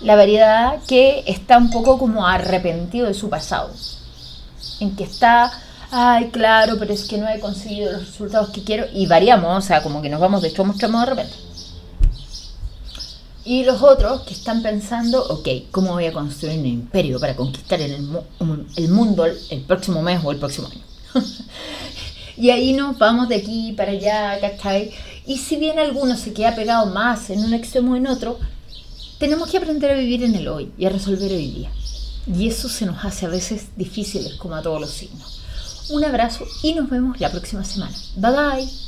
La variedad que está un poco como arrepentido de su pasado, en que está, ay, claro, pero es que no he conseguido los resultados que quiero, y variamos, o sea, como que nos vamos de a extremo de repente. Y los otros que están pensando, ok, ¿cómo voy a construir un imperio para conquistar el, el mundo el próximo mes o el próximo año? y ahí nos vamos de aquí para allá, ¿cachai? Y si bien alguno se queda pegado más en un extremo o en otro, tenemos que aprender a vivir en el hoy y a resolver hoy día. Y eso se nos hace a veces difíciles, como a todos los signos. Un abrazo y nos vemos la próxima semana. Bye bye.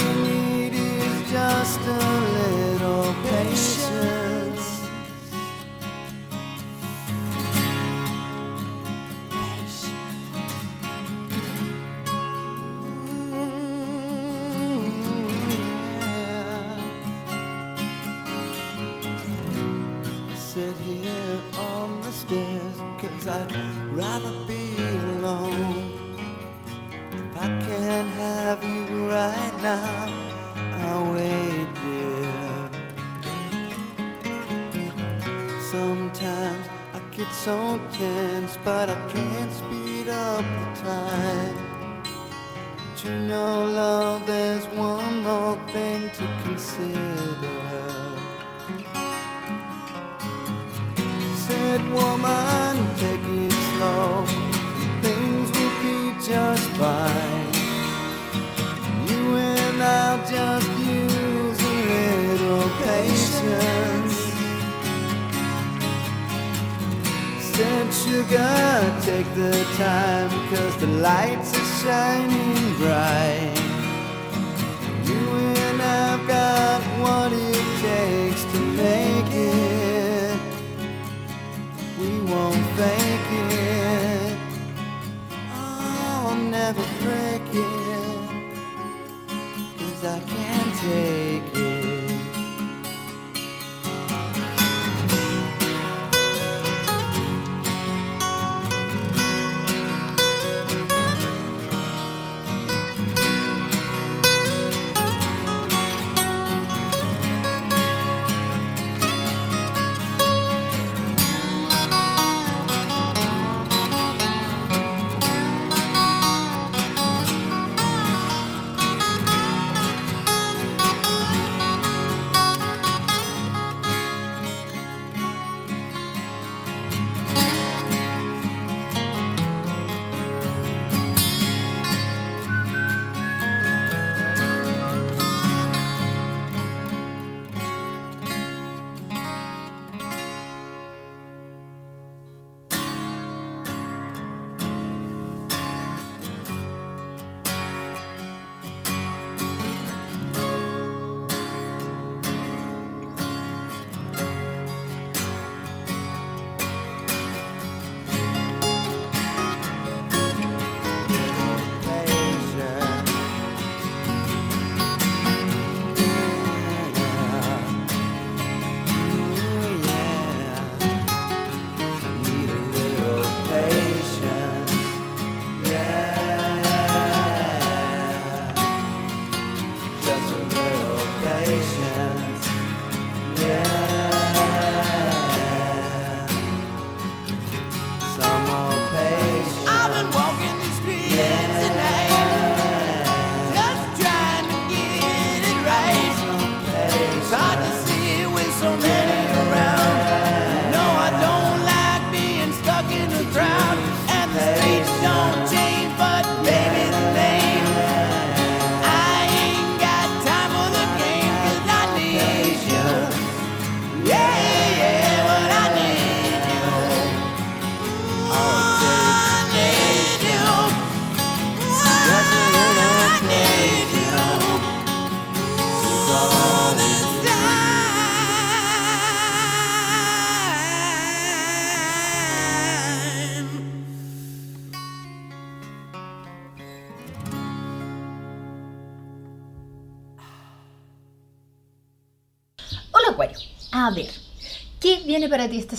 bad.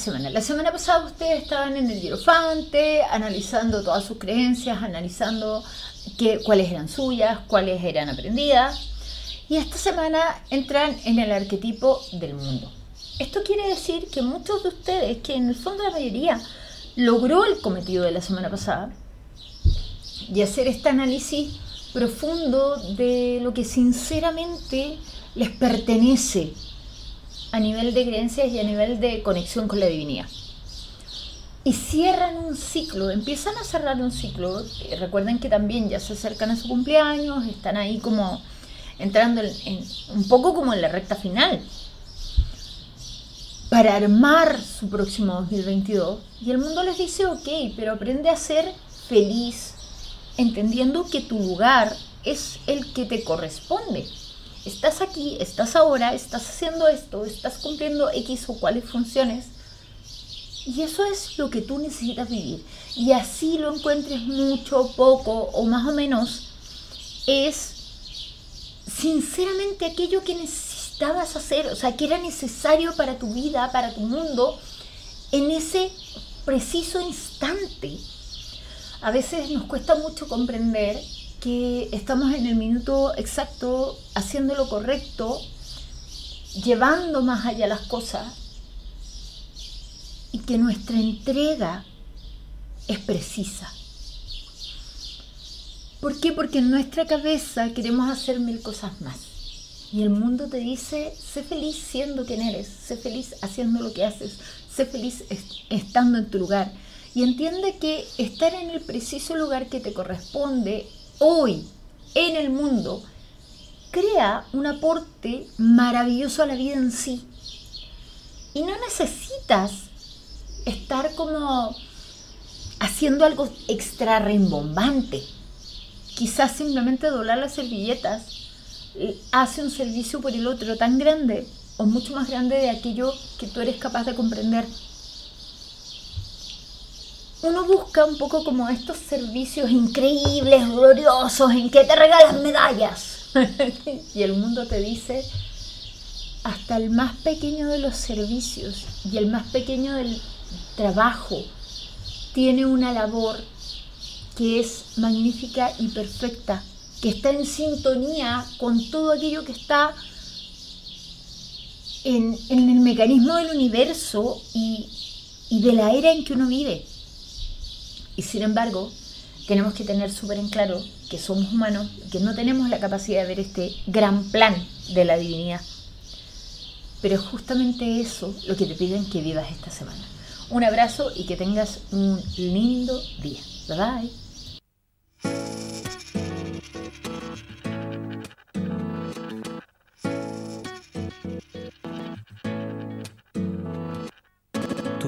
La semana pasada ustedes estaban en el Hierofante, analizando todas sus creencias, analizando qué, cuáles eran suyas, cuáles eran aprendidas. Y esta semana entran en el arquetipo del mundo. Esto quiere decir que muchos de ustedes, que en el fondo la mayoría logró el cometido de la semana pasada, y hacer este análisis profundo de lo que sinceramente les pertenece a nivel de creencias y a nivel de conexión con la divinidad. Y cierran un ciclo, empiezan a cerrar un ciclo. Eh, recuerden que también ya se acercan a su cumpleaños, están ahí como entrando en, un poco como en la recta final para armar su próximo 2022. Y el mundo les dice, ok, pero aprende a ser feliz, entendiendo que tu lugar es el que te corresponde. Estás aquí, estás ahora, estás haciendo esto, estás cumpliendo X o cuáles funciones. Y eso es lo que tú necesitas vivir. Y así lo encuentres mucho, poco o más o menos, es sinceramente aquello que necesitabas hacer, o sea, que era necesario para tu vida, para tu mundo, en ese preciso instante. A veces nos cuesta mucho comprender que estamos en el minuto exacto, haciendo lo correcto, llevando más allá las cosas y que nuestra entrega es precisa. ¿Por qué? Porque en nuestra cabeza queremos hacer mil cosas más. Y el mundo te dice, sé feliz siendo quien eres, sé feliz haciendo lo que haces, sé feliz estando en tu lugar. Y entiende que estar en el preciso lugar que te corresponde hoy en el mundo crea un aporte maravilloso a la vida en sí. Y no necesitas estar como haciendo algo extra rimbombante quizás simplemente doblar las servilletas hace un servicio por el otro tan grande o mucho más grande de aquello que tú eres capaz de comprender. Uno busca un poco como estos servicios increíbles, gloriosos, en que te regalan medallas. y el mundo te dice, hasta el más pequeño de los servicios y el más pequeño del trabajo tiene una labor que es magnífica y perfecta, que está en sintonía con todo aquello que está en, el mecanismo del universo y de la era en que uno vive. Y sin embargo, tenemos que tener súper en claro que somos humanos, que no tenemos la capacidad de ver este gran plan de la divinidad. Pero es justamente eso lo que te piden que vivas esta semana. Un abrazo y que tengas un lindo día. Bye bye.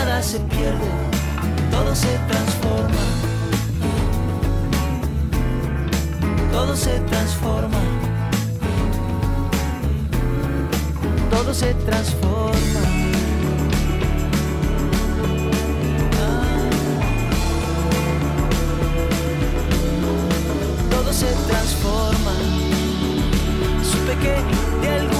Nada se pierde, todo se transforma. Todo se transforma. Todo se transforma. todo se transforma. Supe que de algún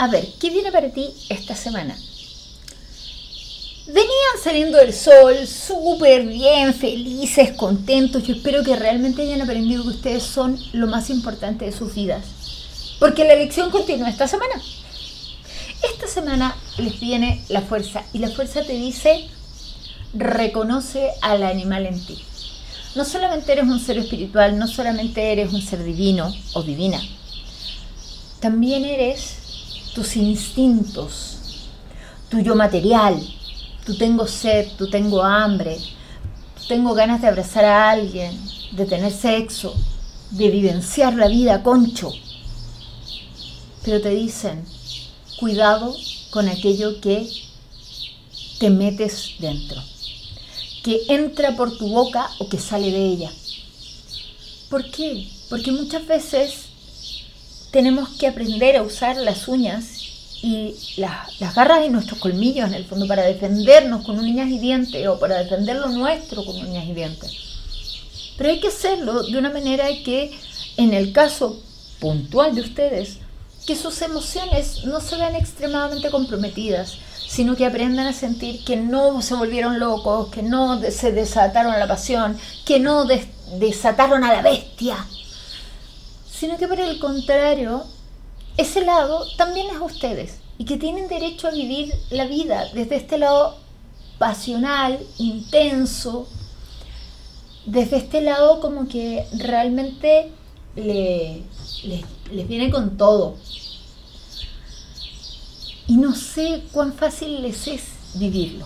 A ver, ¿qué viene para ti esta semana? Venían saliendo del sol súper bien, felices, contentos. Yo espero que realmente hayan aprendido que ustedes son lo más importante de sus vidas. Porque la elección continúa esta semana. Esta semana les viene la fuerza y la fuerza te dice reconoce al animal en ti. No solamente eres un ser espiritual, no solamente eres un ser divino o divina, también eres tus instintos, tu yo material, tú tengo sed, tú tengo hambre, tengo ganas de abrazar a alguien, de tener sexo, de vivenciar la vida, concho. Pero te dicen, cuidado con aquello que te metes dentro que entra por tu boca o que sale de ella. ¿Por qué? Porque muchas veces tenemos que aprender a usar las uñas y las, garras de nuestros colmillos en el fondo para defendernos con uñas y dientes o para defender lo nuestro con uñas y dientes. Pero hay que hacerlo de una manera que en el caso puntual de ustedes, que sus emociones no se vean extremadamente comprometidas, sino que aprendan a sentir que no se volvieron locos, que no se desataron la pasión, que no desataron a la bestia, sino que por el contrario, ese lado también es ustedes y que tienen derecho a vivir la vida desde este lado pasional, intenso, desde este lado como que realmente les viene con todo, y no sé cuán fácil les es vivirlo.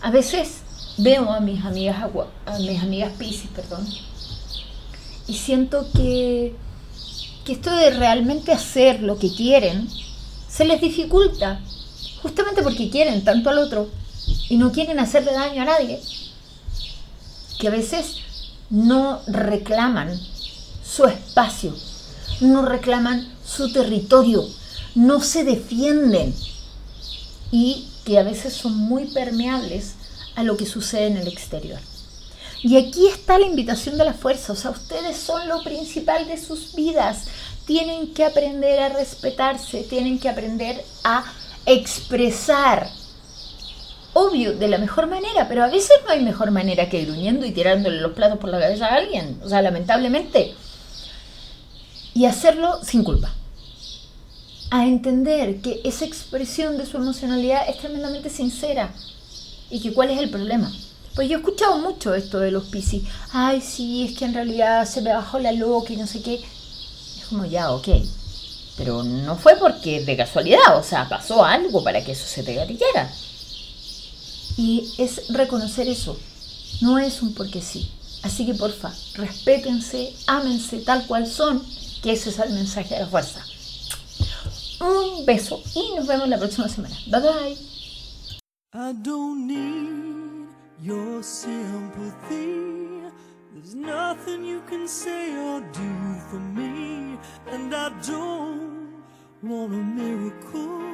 A veces veo a mis amigas a mis amigas Pisces, perdón, y siento que, que esto de realmente hacer lo que quieren se les dificulta, justamente porque quieren tanto al otro y no quieren hacerle daño a nadie, que a veces no reclaman su espacio, no reclaman su territorio, no se defienden y que a veces son muy permeables a lo que sucede en el exterior. Y aquí está la invitación de la fuerza, o sea, ustedes son lo principal de sus vidas, tienen que aprender a respetarse, tienen que aprender a expresar. Obvio, de la mejor manera, pero a veces no hay mejor manera que gruñendo y tirándole los platos por la cabeza a alguien, o sea, lamentablemente. Y hacerlo sin culpa a entender que esa expresión de su emocionalidad es tremendamente sincera y que cuál es el problema. Pues yo he escuchado mucho esto de los piscis. Ay, sí, es que en realidad se me bajó la loca y no sé qué. Es como ya, ok. Pero no fue porque de casualidad, o sea, pasó algo para que eso se te gatillara. Y es reconocer eso. No es un porque sí. Así que porfa, respétense, ámense tal cual son, que ese es el mensaje de la fuerza. Un beso y nos vemos la próxima semana. Bye bye. your sympathy. There's nothing you can say or do for me, and I don't want a miracle.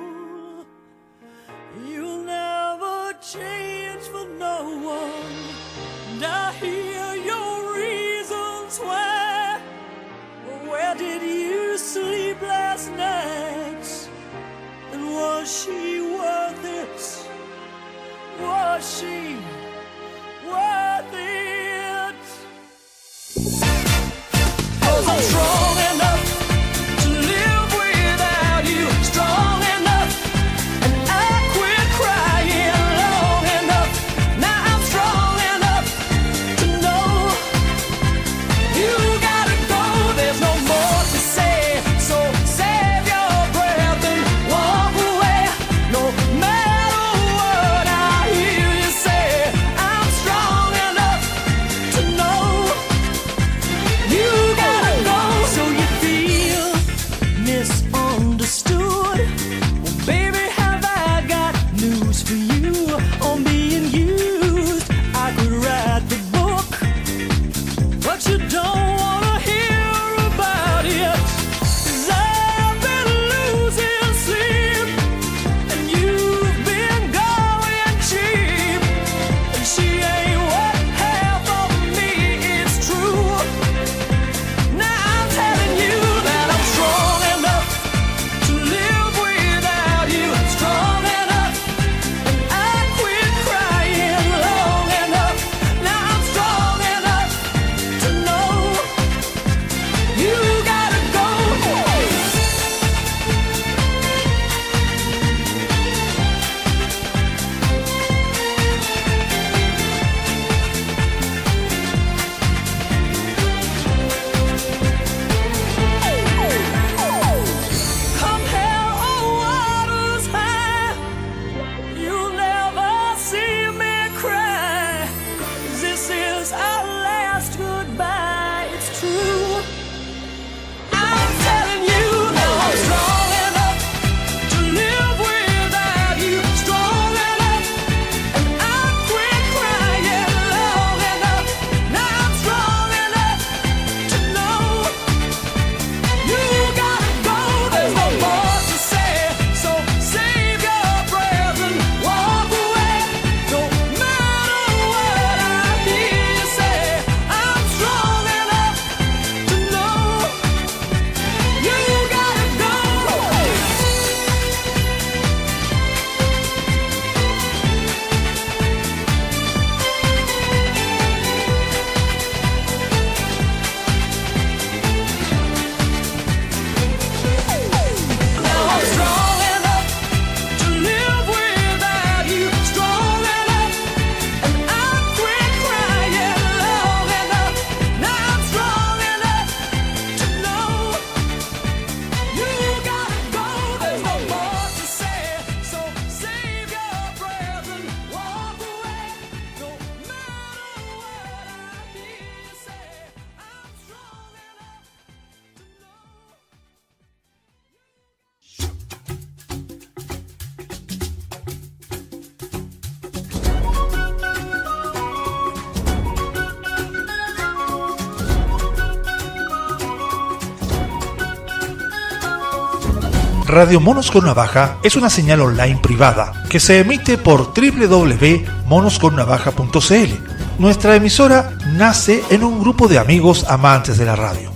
Radio Monos con Navaja es una señal online privada que se emite por www.monosconnavaja.cl. Nuestra emisora nace en un grupo de amigos amantes de la radio.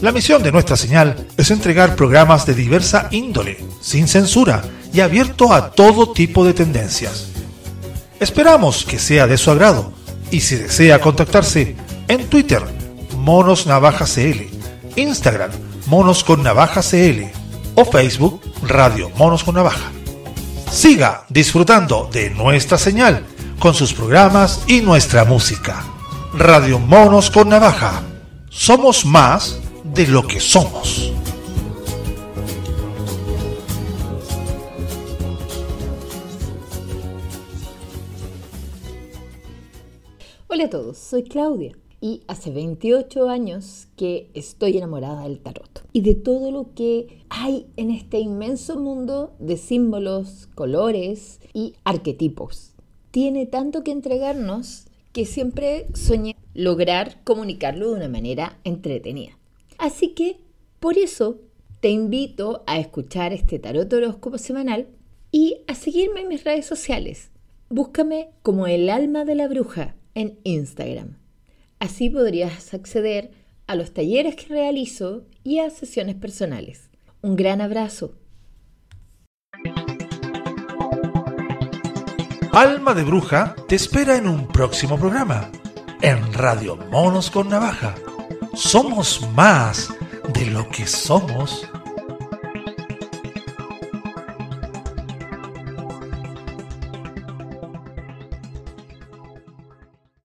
La misión de nuestra señal es entregar programas de diversa índole, sin censura y abierto a todo tipo de tendencias. Esperamos que sea de su agrado y si desea contactarse en Twitter, Monos Navaja CL, Instagram, Monos con Navaja CL, o Facebook Radio Monos con Navaja. Siga disfrutando de nuestra señal con sus programas y nuestra música. Radio Monos con Navaja. Somos más de lo que somos. Hola a todos, soy Claudia y hace 28 años que estoy enamorada del tarot y de todo lo que hay en este inmenso mundo de símbolos, colores y arquetipos. Tiene tanto que entregarnos que siempre soñé lograr comunicarlo de una manera entretenida. Así que, por eso, te invito a escuchar este tarot horóscopo semanal y a seguirme en mis redes sociales. Búscame como el alma de la bruja en Instagram. Así podrías acceder a los talleres que realizo y a sesiones personales. Un gran abrazo. Alma de Bruja te espera en un próximo programa, en Radio Monos con Navaja. Somos más de lo que somos